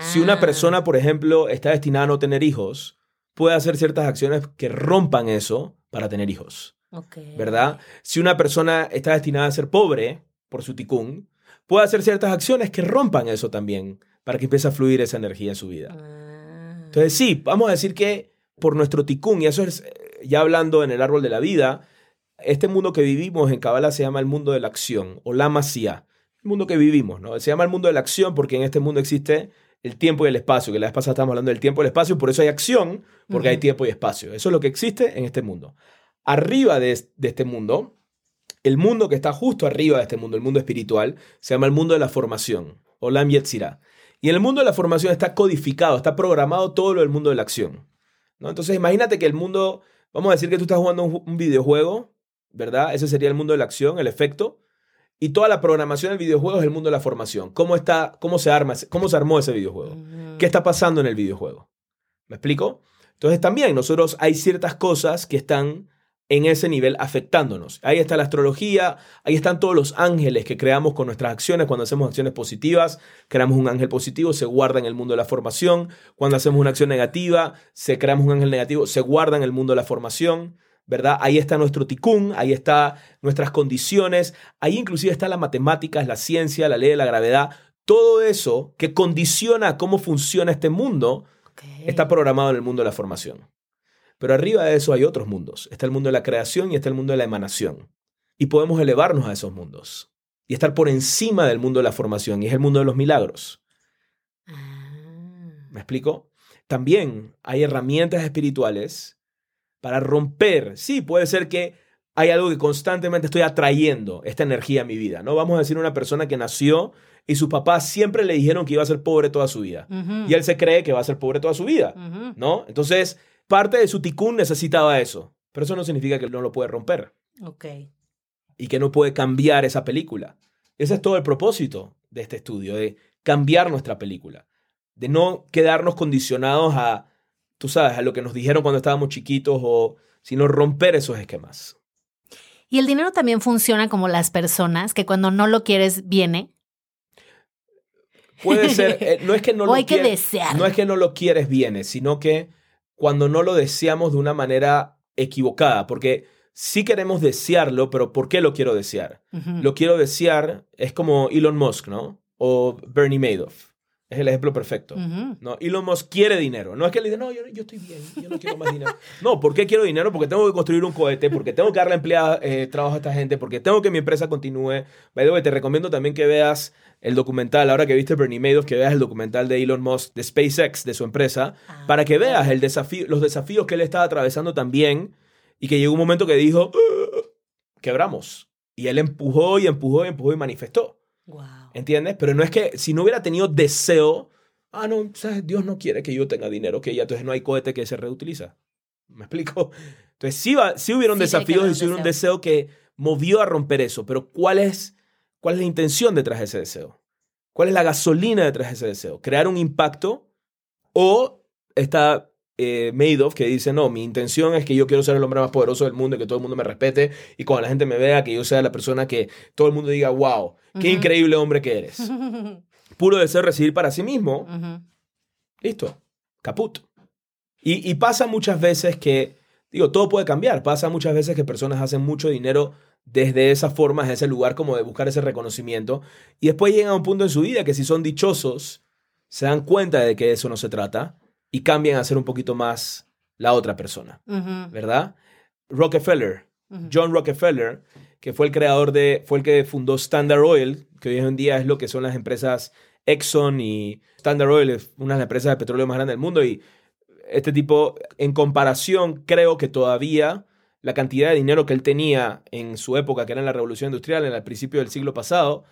Si una Ah. persona, por ejemplo, está destinada a no tener hijos, puede hacer ciertas acciones que rompan eso para tener hijos. ¿verdad? Si una persona está destinada a ser pobre por su ticún, puede hacer ciertas acciones que rompan eso también para que empiece a fluir esa energía en su vida. Ah. Entonces sí, vamos a decir que por nuestro ticún, y eso es eh, ya hablando en el árbol de la vida, este mundo que vivimos en Kabbalah se llama el mundo de la acción, o la masía, el mundo que vivimos, ¿no? Se llama el mundo de la acción porque en este mundo existe el tiempo y el espacio, que la vez pasada estábamos hablando del tiempo y el espacio, por eso hay acción, porque hay tiempo y espacio. Eso es lo que existe en este mundo. Arriba de, de este mundo, el mundo que está justo arriba de este mundo, el mundo espiritual, se llama el mundo de la formación, Olam Yetzirah. Y en el mundo de la formación está codificado, está programado todo lo del mundo de la acción. ¿no? Entonces imagínate que el mundo, vamos a decir que tú estás jugando un, un videojuego, ¿verdad? Ese sería el mundo de la acción, el efecto. Y toda la programación del videojuego es el mundo de la formación. ¿Cómo, está, cómo, se, arma, cómo se armó ese videojuego? ¿Qué está pasando en el videojuego? ¿Me explico? Entonces también nosotros hay ciertas cosas que están en ese nivel afectándonos. Ahí está la astrología, ahí están todos los ángeles que creamos con nuestras acciones. Cuando hacemos acciones positivas, creamos un ángel positivo, se guarda en el mundo de la formación. Cuando hacemos una acción negativa, se creamos un ángel negativo, se guarda en el mundo de la formación. ¿Verdad? Ahí está nuestro ticún, ahí está nuestras condiciones, ahí inclusive está la matemáticas, la ciencia, la ley de la gravedad, todo eso que condiciona cómo funciona este mundo está programado en el mundo de la formación. Pero arriba de eso hay otros mundos. Está el mundo de la creación y está el mundo de la emanación. Y podemos elevarnos a esos mundos y estar por encima del mundo de la formación y es el mundo de los milagros. Ah. ¿Me explico? También hay herramientas espirituales para romper. Sí, puede ser que hay algo que constantemente estoy atrayendo esta energía a mi vida, ¿no? Vamos a decir una persona que nació y sus papás siempre le dijeron que iba a ser pobre toda su vida. Y él se cree que va a ser pobre toda su vida. ¿no? Entonces, parte de su ticún necesitaba eso. Pero eso no significa que no lo puede romper Ok. y que no puede cambiar esa película. Ese es todo el propósito de este estudio, de cambiar nuestra película, de no quedarnos condicionados a, tú sabes, a lo que nos dijeron cuando estábamos chiquitos o sino romper esos esquemas. Y el dinero también funciona como las personas, que cuando no lo quieres, viene. Puede ser, eh, no es que no o lo hay que desear. No es que no lo quieres viene, sino que cuando no lo deseamos de una manera equivocada, porque sí queremos desearlo, pero ¿por qué lo quiero desear? Lo quiero desear, es como Elon Musk, ¿no? O Bernie Madoff. Es el ejemplo perfecto. No, Elon Musk quiere dinero. No es que le diga, no, yo, yo estoy bien, yo no quiero más dinero. No, ¿por qué quiero dinero? Porque tengo que construir un cohete, porque tengo que darle empleada, eh, trabajo a esta gente, porque tengo que mi empresa continúe. By the way, te recomiendo también que veas el documental, ahora que viste Bernie Madoff, que veas el documental de Elon Musk, de SpaceX, de su empresa, Ah. para que veas el desafío, los desafíos que él estaba atravesando también y que llegó un momento que dijo, "Ah, quebramos. Y él empujó y empujó y empujó y manifestó. Guau. ¿Entiendes? Pero no es que si no hubiera tenido deseo, ah, no, ¿sabes? Dios no quiere que yo tenga dinero, que ya entonces no hay cohete que se reutiliza. ¿Me explico? Entonces sí, va, sí hubieron Sí, desafíos y sí hubo un deseo que movió a romper eso, pero ¿cuál es, ¿cuál es la intención detrás de ese deseo? ¿Cuál es la gasolina detrás de ese deseo? ¿Crear un impacto o está eh, Madoff que dice, no, mi intención es que yo quiero ser el hombre más poderoso del mundo y que todo el mundo me respete y cuando la gente me vea que yo sea la persona que todo el mundo diga, wow, qué increíble hombre que eres. Puro deseo de recibir para sí mismo, Ujú. listo, caput. Y, y pasa muchas veces que, digo, todo puede cambiar, pasa muchas veces que personas hacen mucho dinero desde esa forma, desde ese lugar como de buscar ese reconocimiento y después llegan a un punto en su vida que si son dichosos, se dan cuenta de que eso no se trata y cambian a ser un poquito más la otra persona. ¿verdad? Rockefeller. John Rockefeller, que fue el creador de, fue el que fundó Standard Oil, que hoy en día es lo que son las empresas Exxon y Standard Oil es una de las empresas de petróleo más grandes del mundo y este tipo, en comparación, creo que todavía la cantidad de dinero que él tenía en su época, que era en la revolución industrial, en el principio del siglo pasado,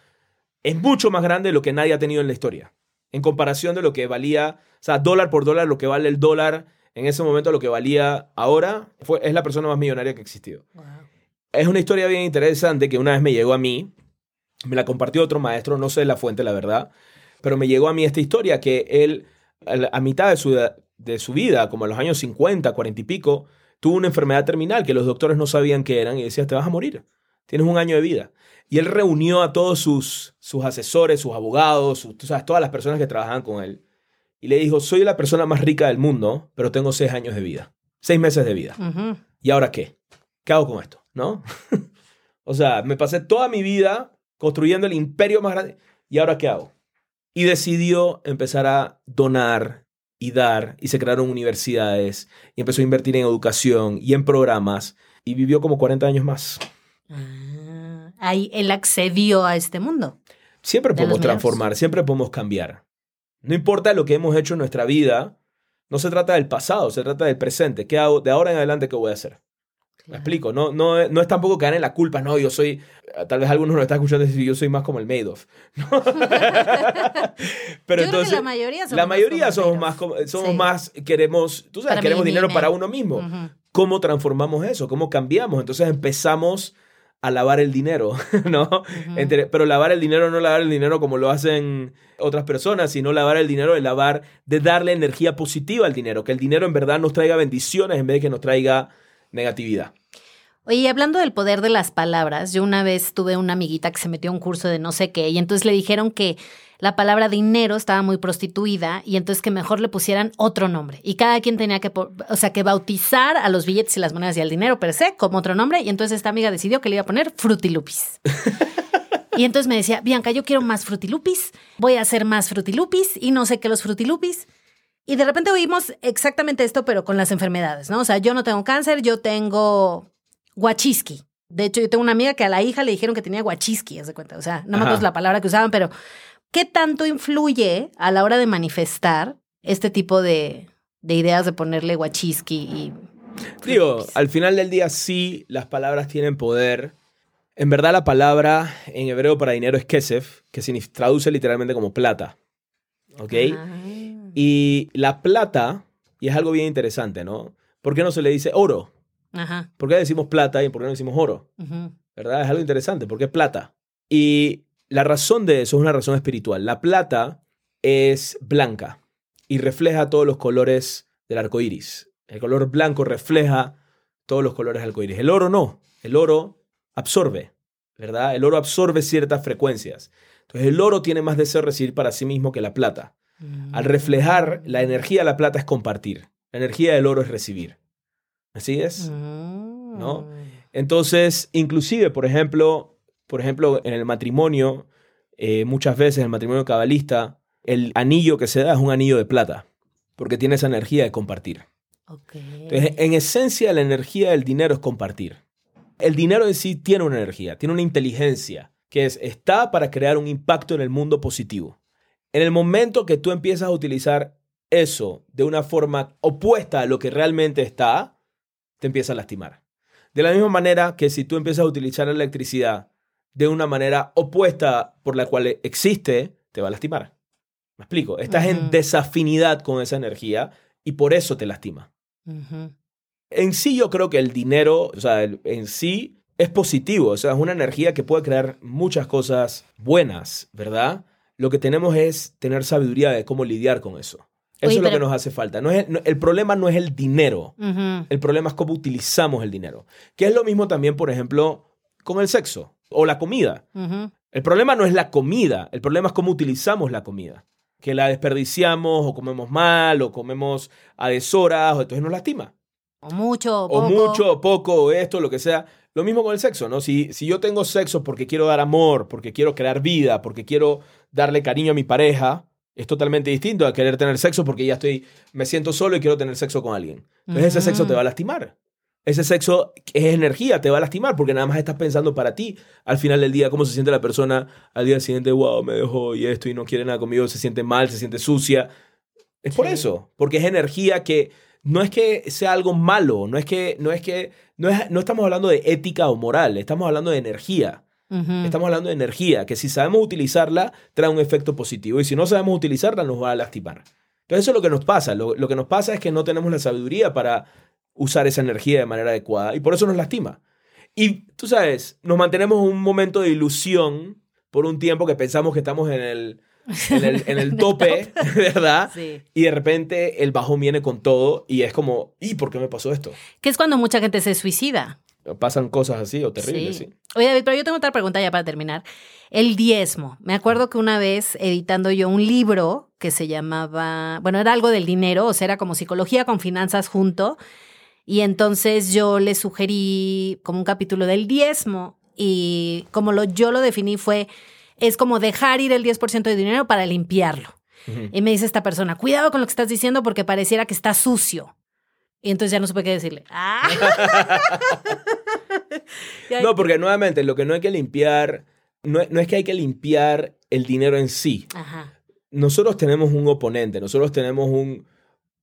es mucho más grande de lo que nadie ha tenido en la historia. En comparación de lo que valía, o sea, dólar por dólar, lo que vale el dólar en ese momento, lo que valía ahora, fue, es la persona más millonaria que ha existido. Es una historia bien interesante que una vez me llegó a mí, me la compartió otro maestro, no sé la fuente, la verdad, pero me llegó a mí esta historia que él, a mitad de su, de su vida, como a los años 50, 40 y pico, tuvo una enfermedad terminal que los doctores no sabían qué eran y decía, te vas a morir, tienes un año de vida. Y él reunió a todos sus, sus asesores, sus abogados, sus- tú sabes, todas las personas que trabajaban con él. Y le dijo, soy la persona más rica del mundo, pero tengo seis años de vida, seis meses de vida. ¿Y ahora qué? ¿Qué hago con esto? ¿No? o sea, me pasé toda mi vida construyendo el imperio más grande. ¿Y ahora qué hago? Y decidió empezar a donar y dar y se crearon universidades y empezó a invertir en educación y en programas y vivió como 40 años más. Ah, ahí él accedió a este mundo. Siempre De podemos milagros. transformar, siempre podemos cambiar. No importa lo que hemos hecho en nuestra vida, no se trata del pasado, se trata del presente. ¿Qué hago de ahora en adelante? ¿Qué voy a hacer? Me explico, no, no, no es tampoco caer en la culpa, no, yo soy, tal vez algunos lo están escuchando y yo soy más como el Madoff. ¿no? Pero yo entonces, creo que la mayoría somos la mayoría más somos más, somos más, queremos, tú sabes, queremos dinero para uno mismo. ¿Cómo transformamos eso? ¿Cómo cambiamos? Entonces empezamos a lavar el dinero, ¿no? pero lavar el dinero no lavar el dinero como lo hacen otras personas, sino lavar el dinero de lavar, de darle energía positiva al dinero, que el dinero en verdad nos traiga bendiciones en vez de que nos traiga negatividad. Oye, hablando del poder de las palabras, yo una vez tuve una amiguita que se metió a un curso de no sé qué y entonces le dijeron que la palabra dinero estaba muy prostituida y entonces que mejor le pusieran otro nombre. Y cada quien tenía que, o sea, que bautizar a los billetes y las monedas y al dinero per se como otro nombre y entonces esta amiga decidió que le iba a poner frutilupis. Y entonces me decía, Bianca, yo quiero más frutilupis, voy a hacer más frutilupis y no sé qué los frutilupis. Y de repente oímos exactamente esto, pero con las enfermedades, ¿no? O sea, yo no tengo cáncer, yo tengo guachiski. De hecho, yo tengo una amiga que a la hija le dijeron que tenía guachiski, haz de cuenta. O sea, no me acuerdo la palabra que usaban, pero ¿qué tanto influye a la hora de manifestar este tipo de, ideas de ponerle guachiski y... Digo, al final del día sí, las palabras tienen poder. En verdad la palabra en hebreo para dinero es kesef, que se traduce literalmente como plata. ¿Ok? Ah. Y la plata, y es algo bien interesante, ¿no? ¿Por qué no se le dice oro? Ajá. ¿Por qué decimos plata y por qué no decimos oro? ¿Verdad? Es algo interesante. ¿Por qué plata? Y la razón de eso es una razón espiritual. La plata es blanca y refleja todos los colores del arco iris. El color blanco refleja todos los colores del arco iris. El oro no. El oro absorbe, ¿verdad? El oro absorbe ciertas frecuencias. Entonces, el oro tiene más deseo de recibir para sí mismo que la plata. Al reflejar, la energía de la plata es compartir. La energía del oro es recibir. Así es. ¿No? Mm. Entonces, inclusive, por ejemplo, por ejemplo, en el matrimonio, eh, muchas veces en el matrimonio cabalista, el anillo que se da es un anillo de plata, porque tiene esa energía de compartir. Entonces, en esencia, la energía del dinero es compartir. El dinero en sí tiene una energía, tiene una inteligencia, que es, está para crear un impacto en el mundo positivo. En el momento que tú empiezas a utilizar eso de una forma opuesta a lo que realmente está, te empieza a lastimar. De la misma manera que si tú empiezas a utilizar la electricidad de una manera opuesta por la cual existe, te va a lastimar. ¿Me explico? Estás en desafinidad con esa energía y por eso te lastima. En sí yo creo que el dinero, o sea, en sí es positivo, o sea, es una energía que puede crear muchas cosas buenas, ¿verdad? Lo que tenemos es tener sabiduría de cómo lidiar con eso. Eso es lo que nos hace falta. No es, el problema no es el dinero. El problema es cómo utilizamos el dinero. Que es lo mismo también, por ejemplo, con el sexo o la comida. El problema no es la comida. El problema es cómo utilizamos la comida. Que la desperdiciamos o comemos mal o comemos a deshoras o entonces nos lastima. O mucho o poco. O mucho o poco o esto, lo que sea. Lo mismo con el sexo, ¿no? Si, si yo tengo sexo porque quiero dar amor, porque quiero crear vida, porque quiero darle cariño a mi pareja, es totalmente distinto a querer tener sexo porque ya estoy, me siento solo y quiero tener sexo con alguien. Entonces ese sexo te va a lastimar. Ese sexo es energía, te va a lastimar porque nada más estás pensando para ti. Al final del día, cómo se siente la persona al día siguiente, wow, me dejó y esto y no quiere nada conmigo, se siente mal, se siente sucia. Es por eso, porque es energía que no es que sea algo malo, no es que, no es que, no, es, no estamos hablando de ética o moral, estamos hablando de energía. Estamos hablando de energía, que si sabemos utilizarla, trae un efecto positivo. Y si no sabemos utilizarla, nos va a lastimar. Entonces eso es lo que nos pasa. Lo, que nos pasa es que no tenemos la sabiduría para usar esa energía de manera adecuada. Y por eso nos lastima. Y tú sabes, nos mantenemos en un momento de ilusión por un tiempo que pensamos que estamos en el, en el, tope, ¿verdad? Y de repente el bajón viene con todo y es como, ¿y por qué me pasó esto? Que es cuando mucha gente se suicida pasan cosas así o terribles, sí. Oye, David, pero yo tengo otra pregunta ya para terminar. El diezmo. Me acuerdo que una vez editando yo un libro que se llamaba, bueno, era algo del dinero, o sea, era como psicología con finanzas junto. Y entonces yo le sugerí como un capítulo del diezmo y como lo, yo lo definí fue, es como dejar ir el 10% de dinero para limpiarlo. Y me dice esta persona, cuidado con lo que estás diciendo porque pareciera que está sucio. Y entonces ya no supe qué decirle. Ah. no, porque nuevamente lo que no hay que limpiar, no, es que hay que limpiar el dinero en sí. nosotros tenemos un oponente, nosotros tenemos un,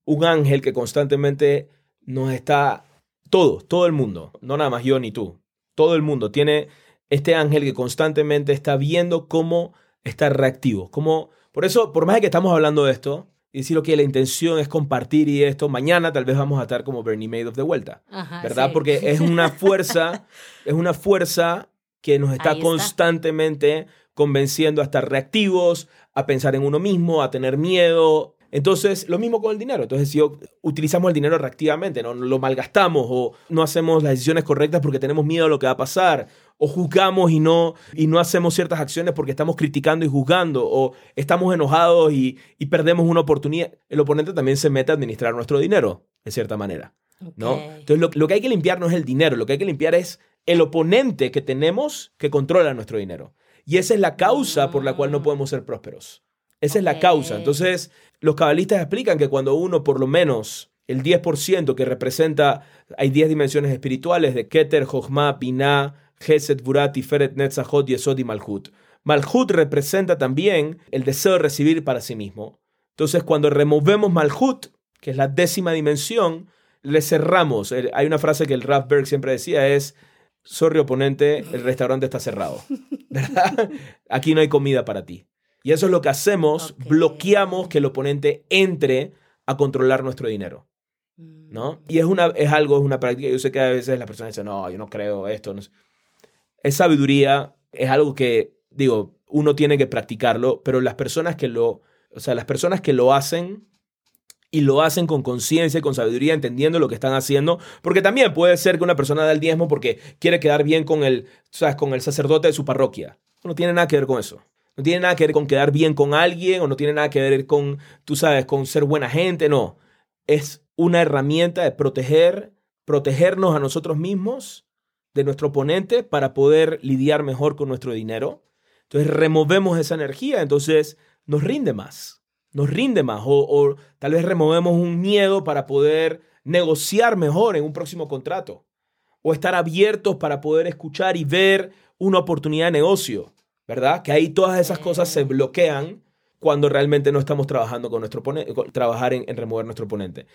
un ángel que constantemente nos está, todos, todo el mundo, no nada más yo ni tú, todo el mundo tiene este ángel que constantemente está viendo cómo está reactivo, cómo, por eso, por más que estamos hablando de esto, y decir, que la intención es compartir y esto, mañana tal vez vamos a estar como Bernie Madoff de vuelta, ¿verdad? Porque es una fuerza, es una fuerza que nos está, constantemente convenciendo a estar reactivos, a pensar en uno mismo, a tener miedo. Entonces, lo mismo con el dinero. Entonces, si utilizamos el dinero reactivamente, no lo malgastamos o no hacemos las decisiones correctas porque tenemos miedo a lo que va a pasar o juzgamos y no, y no hacemos ciertas acciones porque estamos criticando y juzgando, o estamos enojados y, perdemos una oportunidad, el oponente también se mete a administrar nuestro dinero, en cierta manera. ¿no? Entonces, lo, lo, que hay que limpiar no es el dinero, lo que hay que limpiar es el oponente que tenemos que controla nuestro dinero. Y esa es la causa por la cual no podemos ser prósperos. Esa es la causa. Entonces, los cabalistas explican que cuando uno, por lo menos, el 10% que representa, hay 10 dimensiones espirituales de Keter, Jochma, Binah, Geset, Burat, Feret, Netzachot, Yesod y Malhut. Malhut representa también el deseo de recibir para sí mismo. Entonces, cuando removemos Malhut, que es la décima dimensión, le cerramos. Hay una frase que el Rav Berg siempre decía es, sorry oponente, el restaurante está cerrado. ¿Verdad? Aquí no hay comida para ti. Y eso es lo que hacemos, bloqueamos que el oponente entre a controlar nuestro dinero. ¿No? Mm. Y es, una, es algo, es una práctica. Yo sé que a veces las personas dicen, no, yo no creo esto. No es sabiduría, es algo que, digo, uno tiene que practicarlo, pero las personas que lo, o sea, las personas que lo hacen y lo hacen con conciencia y con sabiduría, entendiendo lo que están haciendo, porque también puede ser que una persona da el diezmo porque quiere quedar bien con el, ¿sabes? con el sacerdote de su parroquia. No tiene nada que ver con eso. No tiene nada que ver con quedar bien con alguien o no tiene nada que ver con, tú sabes, con ser buena gente, no. Es una herramienta de proteger, protegernos a nosotros mismos de nuestro oponente para poder lidiar mejor con nuestro dinero. Entonces removemos esa energía, entonces nos rinde más, nos rinde más. O, tal vez removemos un miedo para poder negociar mejor en un próximo contrato. O estar abiertos para poder escuchar y ver una oportunidad de negocio, ¿verdad? Que ahí todas esas cosas se bloquean cuando realmente no estamos trabajando con nuestro oponente, trabajar en, en remover nuestro oponente.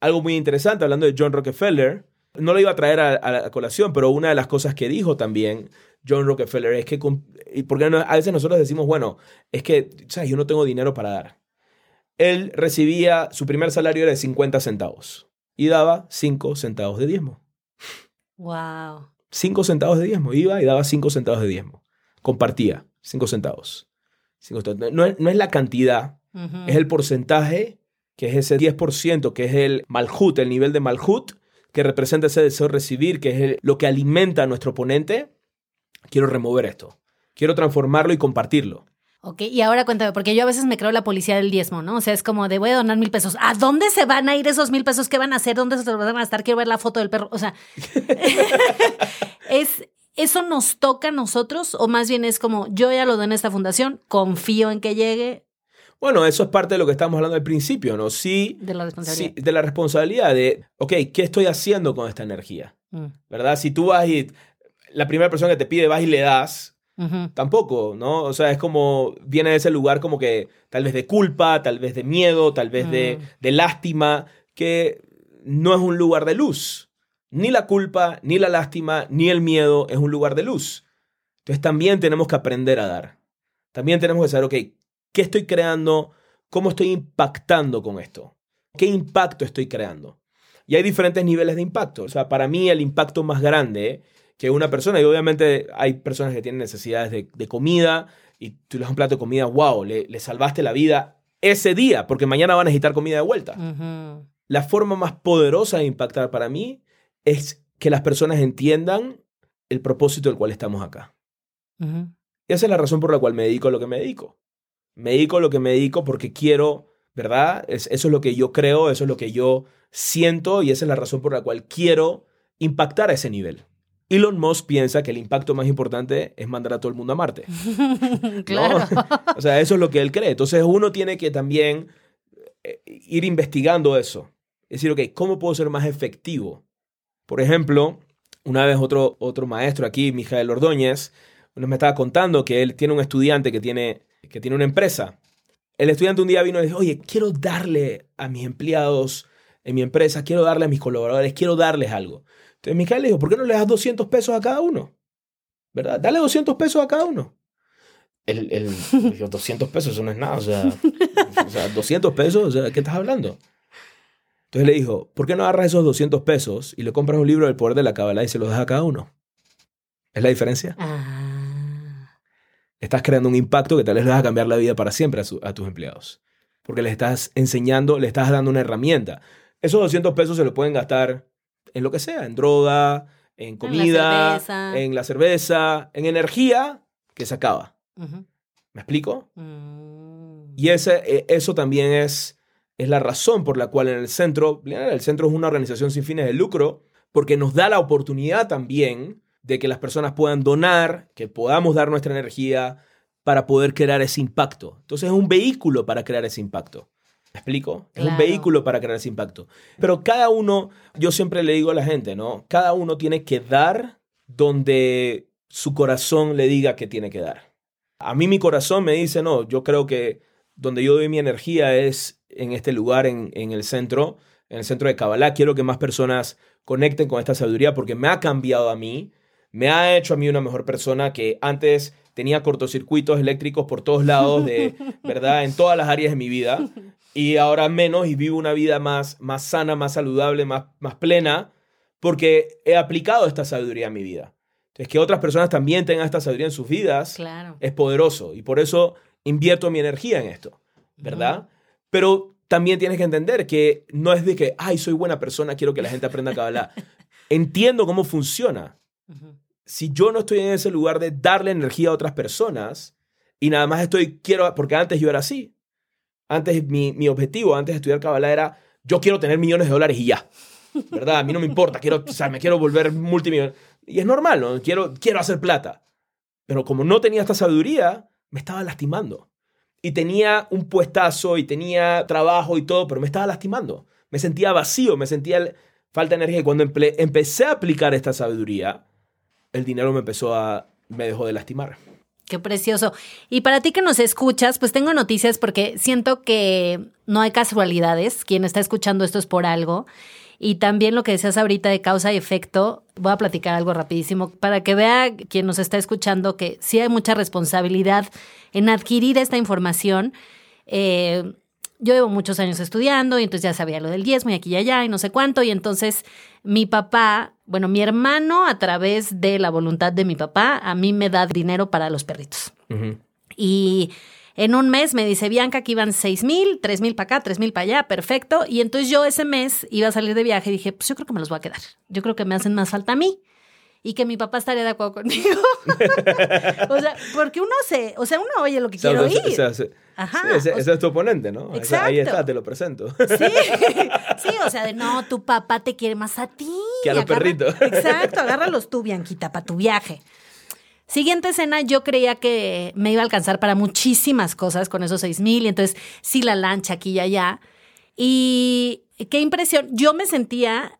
Algo muy interesante, hablando de John Rockefeller, no lo iba a traer a, la colación, pero una de las cosas que dijo también John Rockefeller es que, porque a veces nosotros decimos, bueno, es que, ¿sabes? Yo no tengo dinero para dar. Él recibía, su primer salario era de 50 centavos y daba 5 centavos de diezmo. Wow. 5 centavos de diezmo. Iba y daba 5 centavos de diezmo. Compartía 5 centavos. No, es, no, es, la cantidad, es el porcentaje, que es ese 10%, que es el malhut, el nivel de malhut, que representa ese deseo de recibir, que es lo que alimenta a nuestro oponente, quiero remover esto. Quiero transformarlo y compartirlo. Ok, y ahora cuéntame, porque yo a veces me creo la policía del diezmo, ¿no? O sea, es como de voy a donar mil pesos. ¿A dónde se van a ir esos mil pesos? ¿Qué van a hacer? ¿Dónde se van a estar? Quiero ver la foto del perro. O sea, es, ¿eso nos toca a nosotros? O más bien es como yo ya lo doy en esta fundación, confío en que llegue, bueno, eso es parte de lo que estamos hablando al principio, ¿no? Sí. De la responsabilidad. Sí, de la responsabilidad de, ok, ¿qué estoy haciendo con esta energía? Mm. ¿Verdad? Si tú vas y la primera persona que te pide vas y le das, tampoco, ¿no? O sea, es como, viene de ese lugar como que tal vez de culpa, tal vez de miedo, tal vez de, mm. de lástima, que no es un lugar de luz. Ni la culpa, ni la lástima, ni el miedo es un lugar de luz. Entonces también tenemos que aprender a dar. También tenemos que saber, ok, ¿Qué estoy creando? ¿Cómo estoy impactando con esto? ¿Qué impacto estoy creando? Y hay diferentes niveles de impacto. O sea, para mí el impacto más grande que una persona, y obviamente hay personas que tienen necesidades de, comida y tú le das un plato de comida, wow, le, salvaste la vida ese día, porque mañana van a necesitar comida de vuelta. La forma más poderosa de impactar para mí es que las personas entiendan el propósito del cual estamos acá. Y esa es la razón por la cual me dedico a lo que me dedico. Me dedico a lo que me dedico porque quiero, ¿verdad? eso es lo que yo creo, eso es lo que yo siento y esa es la razón por la cual quiero impactar a ese nivel. Elon Musk piensa que el impacto más importante es mandar a todo el mundo a Marte. claro. O sea, eso es lo que él cree. Entonces uno tiene que también eh, ir investigando eso. Es decir, ok, ¿cómo puedo ser más efectivo? Por ejemplo, una vez otro, otro maestro aquí, Mijael Ordóñez, me estaba contando que él tiene un estudiante que tiene que tiene una empresa el estudiante un día vino y dijo, oye, quiero darle a mis empleados en mi empresa, quiero darle a mis colaboradores, quiero darles algo. Entonces Micael le dijo, ¿por qué no le das 200 pesos a cada uno? ¿Verdad? Dale 200 pesos a cada uno. El, el dijo, 200 pesos, eso no es nada. O sea, o sea, 200 pesos, o sea, ¿qué estás hablando? Entonces le dijo, ¿por qué no agarras esos 200 pesos y le compras un libro del poder de la Kabbalah y se los das a cada uno? ¿Es la diferencia? Ah. Estás creando un impacto que tal vez le vas a cambiar la vida para siempre a, su- a tus empleados. Porque le estás enseñando, le estás dando una herramienta. Esos 200 pesos se lo pueden gastar en lo que sea, en droga, en comida, cerveza. en la cerveza, en energía que se acaba. ¿Me explico? Mm. Y ese, eh, eso también es, es la razón por la cual en el centro, el centro es una organización sin fines de lucro, porque nos da la oportunidad también de que las personas puedan donar, que podamos dar nuestra energía para poder crear ese impacto. Entonces es un vehículo para crear ese impacto. ¿Me explico? Es un vehículo para crear ese impacto. Pero cada uno, yo siempre le digo a la gente, ¿no? Cada uno tiene que dar donde su corazón le diga que tiene que dar. A mí mi corazón me dice, no, yo creo que donde yo doy mi energía es en este lugar, en, en el centro, en el centro de Kabbalah. Quiero que más personas conecten con esta sabiduría porque me ha cambiado a mí, me ha hecho a mí una mejor persona que antes tenía cortocircuitos eléctricos por todos lados, de verdad, en todas las áreas de mi vida, y ahora menos y vivo una vida más, más sana, más saludable, más, más plena, porque he aplicado esta sabiduría a mi vida. Entonces, que otras personas también tengan esta sabiduría en sus vidas Claro. es poderoso y por eso invierto mi energía en esto, ¿verdad? Pero también tienes que entender que no es de que, ay, soy buena persona, quiero que la gente aprenda Kabbalah. Entiendo cómo funciona. Ujú. Si yo no estoy en ese lugar de darle energía a otras personas y nada más estoy, quiero, porque antes yo era así. Antes mi, mi objetivo, antes de estudiar Kabbalah era, yo quiero tener millones de dólares y ya. ¿Verdad? A mí no me importa, quiero, o sea, me quiero volver multimillonario. Y es normal, ¿no? Quiero, quiero hacer plata. Pero como no tenía esta sabiduría, me estaba lastimando. Y tenía un puestazo y tenía trabajo y todo, pero me estaba lastimando. Me sentía vacío, me sentía falta de energía. Y cuando empecé a aplicar esta sabiduría, el dinero me empezó a... me dejó de lastimar. Qué precioso. Y para ti que nos escuchas, pues tengo noticias porque siento que no hay casualidades. Quien está escuchando esto es por algo. Y también lo que decías ahorita de causa y efecto, voy a platicar algo rapidísimo para que vea quien nos está escuchando que sí hay mucha responsabilidad en adquirir esta información. Eh, yo llevo muchos años estudiando y entonces ya sabía lo del diezmo y aquí y allá y no sé cuánto. Y entonces mi papá, bueno, mi hermano a través de la voluntad de mi papá, a mí me da dinero para los perritos. Y en un mes me dice Bianca que iban seis mil, tres mil para acá, tres mil para allá, perfecto. Y entonces yo ese mes iba a salir de viaje y dije, pues yo creo que me los voy a quedar. Yo creo que me hacen más falta a mí. Y que mi papá estaría de acuerdo conmigo. o sea, porque uno se, o sea, uno oye lo que O sea, quiero oír. o sea, se- Ajá, sí, ese, o ese es tu oponente, ¿no? Ese- Ahí Exacto. está, te lo presento. Sí, sí, o sea, de no, tu papá te quiere más a ti. Que a los Agarra- perritos. Exacto, agárralos tú, Bianquita, para tu viaje. Siguiente escena, yo creía que me iba a alcanzar para muchísimas cosas con esos seis mil, y entonces sí la lancha aquí y allá. Y qué impresión, yo me sentía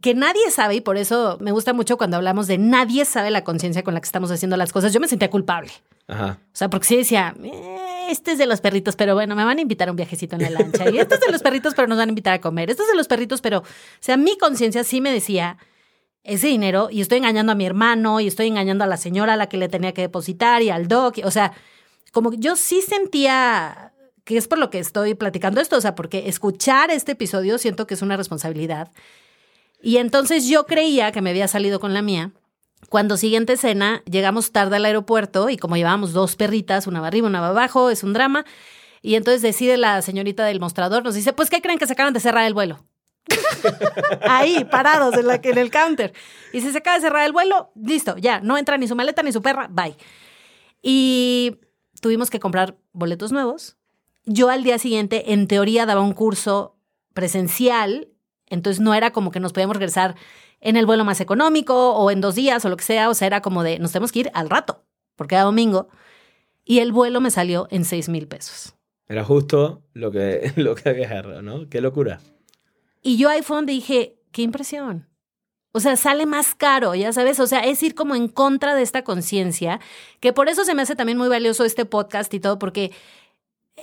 que nadie sabe, y por eso me gusta mucho cuando hablamos de nadie sabe la conciencia con la que estamos haciendo las cosas, yo me sentía culpable. Ajá. O sea, porque sí decía, "Eh, este es de los perritos, pero bueno, me van a invitar a un viajecito en la lancha. Y este es de los perritos, pero nos van a invitar a comer. Este es de los perritos, pero, o sea, mi conciencia sí me decía ese dinero y estoy engañando a mi hermano y estoy engañando a la señora a la que le tenía que depositar y al doc. O sea, como yo sí sentía que es por lo que estoy platicando esto, o sea, porque escuchar este episodio siento que es una responsabilidad. Y entonces yo creía que me había salido con la mía. Cuando siguiente escena, llegamos tarde al aeropuerto y como llevábamos dos perritas, una va arriba, una abajo, es un drama. Y entonces decide la señorita del mostrador, nos dice, pues, ¿qué creen que se acaban de cerrar el vuelo? Ahí, parados en, el counter. Y si se acaba de cerrar el vuelo, listo, ya, no entra ni su maleta ni su perra, bye. Y tuvimos que comprar boletos nuevos. Yo al día siguiente, en teoría, daba un curso presencial, entonces no era como que nos podíamos regresar en el vuelo más económico o en dos días o lo que sea, o sea, era como de, nos tenemos que ir al rato, porque era domingo. Y el vuelo me salió en seis mil pesos. Era justo lo que, lo que había ¿no? Qué locura. Y yo ahí fue donde dije, qué impresión. O sea, sale más caro, ya sabes, o sea, es ir como en contra de esta conciencia, que por eso se me hace también muy valioso este podcast y todo, porque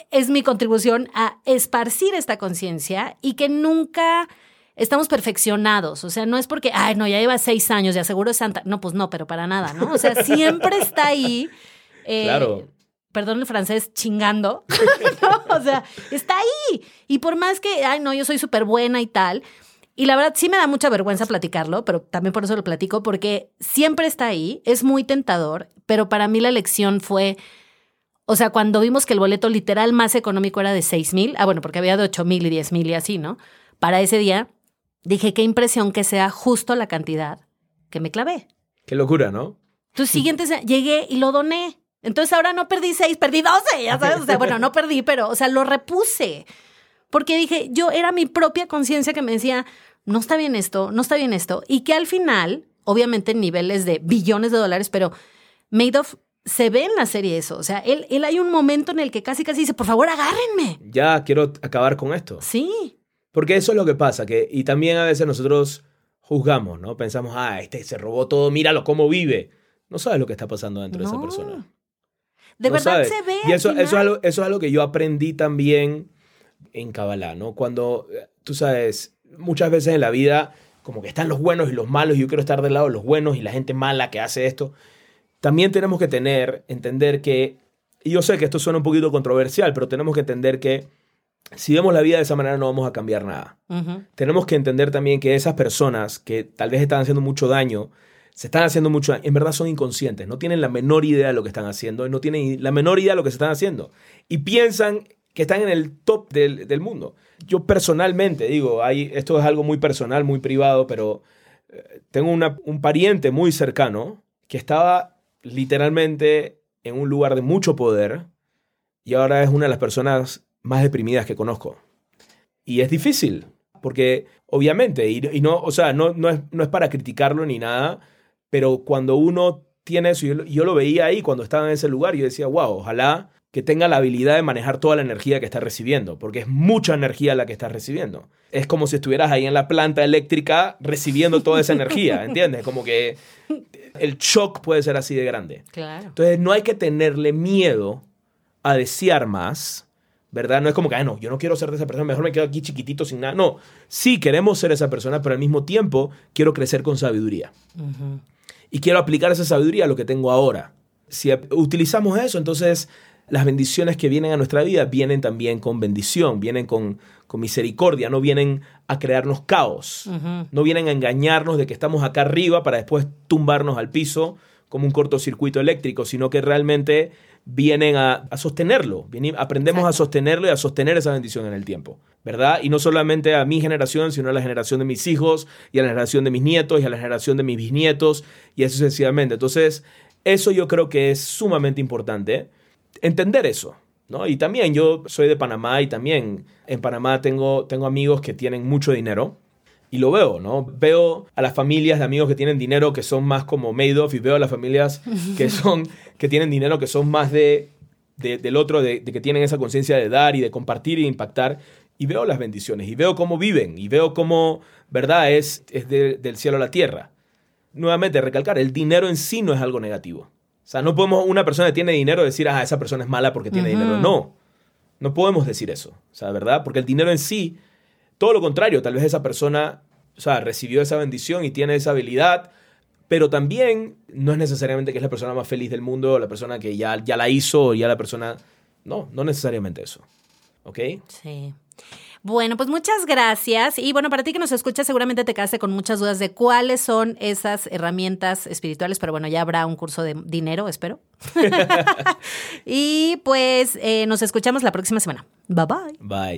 es mi contribución a esparcir esta conciencia y que nunca estamos perfeccionados. O sea, no es porque, ay, no, ya lleva seis años, ya seguro es santa. No, pues no, pero para nada, ¿no? O sea, siempre está ahí. Eh, claro. Perdón el francés, chingando. no, o sea, está ahí. Y por más que, ay, no, yo soy súper buena y tal. Y la verdad sí me da mucha vergüenza platicarlo, pero también por eso lo platico, porque siempre está ahí, es muy tentador, pero para mí la lección fue, o sea, cuando vimos que el boleto literal más económico era de 6 mil, ah, bueno, porque había de 8 mil y 10 mil y así, ¿no? Para ese día, dije, qué impresión que sea justo la cantidad que me clavé. Qué locura, ¿no? Entonces, siguiente, llegué y lo doné. Entonces, ahora no perdí seis, perdí doce, ya sabes. O sea, bueno, no perdí, pero, o sea, lo repuse. Porque dije, yo era mi propia conciencia que me decía, no está bien esto, no está bien esto. Y que al final, obviamente en niveles de billones de dólares, pero Madoff se ve en la serie eso. O sea, él, él hay un momento en el que casi casi dice, por favor, agárrenme. Ya quiero acabar con esto. Sí. Porque eso es lo que pasa, que, y también a veces nosotros juzgamos, ¿no? Pensamos, ah, este se robó todo, míralo cómo vive. No sabes lo que está pasando dentro de esa persona. De verdad se ve. Y eso, eso, es algo, eso es algo que yo aprendí también en Kabbalah, ¿no? Cuando, tú sabes, muchas veces en la vida, como que están los buenos y los malos, y yo quiero estar del lado de los buenos y la gente mala que hace esto. También tenemos que tener, entender que, y yo sé que esto suena un poquito controversial, pero tenemos que entender que si vemos la vida de esa manera no vamos a cambiar nada. Tenemos que entender también que esas personas que tal vez están haciendo mucho daño, se están haciendo mucho daño, en verdad son inconscientes, no tienen la menor idea de lo que están haciendo, no tienen la menor idea de lo que se están haciendo. Y piensan que están en el top del, mundo. Yo personalmente digo, hay, esto es algo muy personal, muy privado, pero eh, tengo un pariente muy cercano que estaba literalmente en un lugar de mucho poder y ahora es una de las personas más deprimidas que conozco. Y es difícil, porque obviamente, y, no, o sea, no, no, es, no es para criticarlo ni nada, pero cuando uno tiene eso, yo, yo, lo veía ahí cuando estaba en ese lugar, yo decía, wow, ojalá que tenga la habilidad de manejar toda la energía que está recibiendo, porque es mucha energía la que estás recibiendo. Es como si estuvieras ahí en la planta eléctrica recibiendo toda esa energía, ¿entiendes? Como que el shock puede ser así de grande. Claro. Entonces no hay que tenerle miedo a desear más, ¿verdad? No es como que, ah, no, yo no quiero ser de esa persona, mejor me quedo aquí chiquitito sin nada. No, sí queremos ser esa persona, pero al mismo tiempo quiero crecer con sabiduría. Y quiero aplicar esa sabiduría a lo que tengo ahora. Si utilizamos eso, entonces las bendiciones que vienen a nuestra vida vienen también con bendición, vienen con, con misericordia, no vienen a crearnos caos, no vienen a engañarnos de que estamos acá arriba para después tumbarnos al piso como un cortocircuito eléctrico, sino que realmente vienen a, sostenerlo, aprendemos a sostenerlo y a sostener esa bendición en el tiempo, ¿verdad? Y no solamente a mi generación, sino a la generación de mis hijos y a la generación de mis nietos y a la generación de mis bisnietos y así sucesivamente. Entonces, eso yo creo que es sumamente importante, entender eso. ¿No? Y también yo soy de Panamá y también en Panamá tengo, tengo amigos que tienen mucho dinero y lo veo, ¿no? Veo a las familias de amigos que tienen dinero que son más como Madoff y veo a las familias que son que tienen dinero que son más de, del otro, de, que tienen esa conciencia de dar y de compartir y de impactar. Y veo las bendiciones y veo cómo viven y veo cómo, ¿verdad? Es, es del cielo a la tierra. Nuevamente, recalcar, el dinero en sí no es algo negativo. O sea, no podemos una persona que tiene dinero decir, ah, esa persona es mala porque tiene dinero. No, no podemos decir eso. O sea, ¿verdad? Porque el dinero en sí todo lo contrario, tal vez esa persona, o sea, recibió esa bendición y tiene esa habilidad, pero también no es necesariamente que es la persona más feliz del mundo, la persona que ya, ya la hizo, o ya la persona... No, no necesariamente eso. ¿Ok? Sí. Bueno, pues muchas gracias. Y bueno, para ti que nos escuchas, seguramente te quedaste con muchas dudas de cuáles son esas herramientas espirituales, pero bueno, ya habrá un curso de dinero, espero. y pues eh, nos escuchamos la próxima semana. Bye bye. Bye.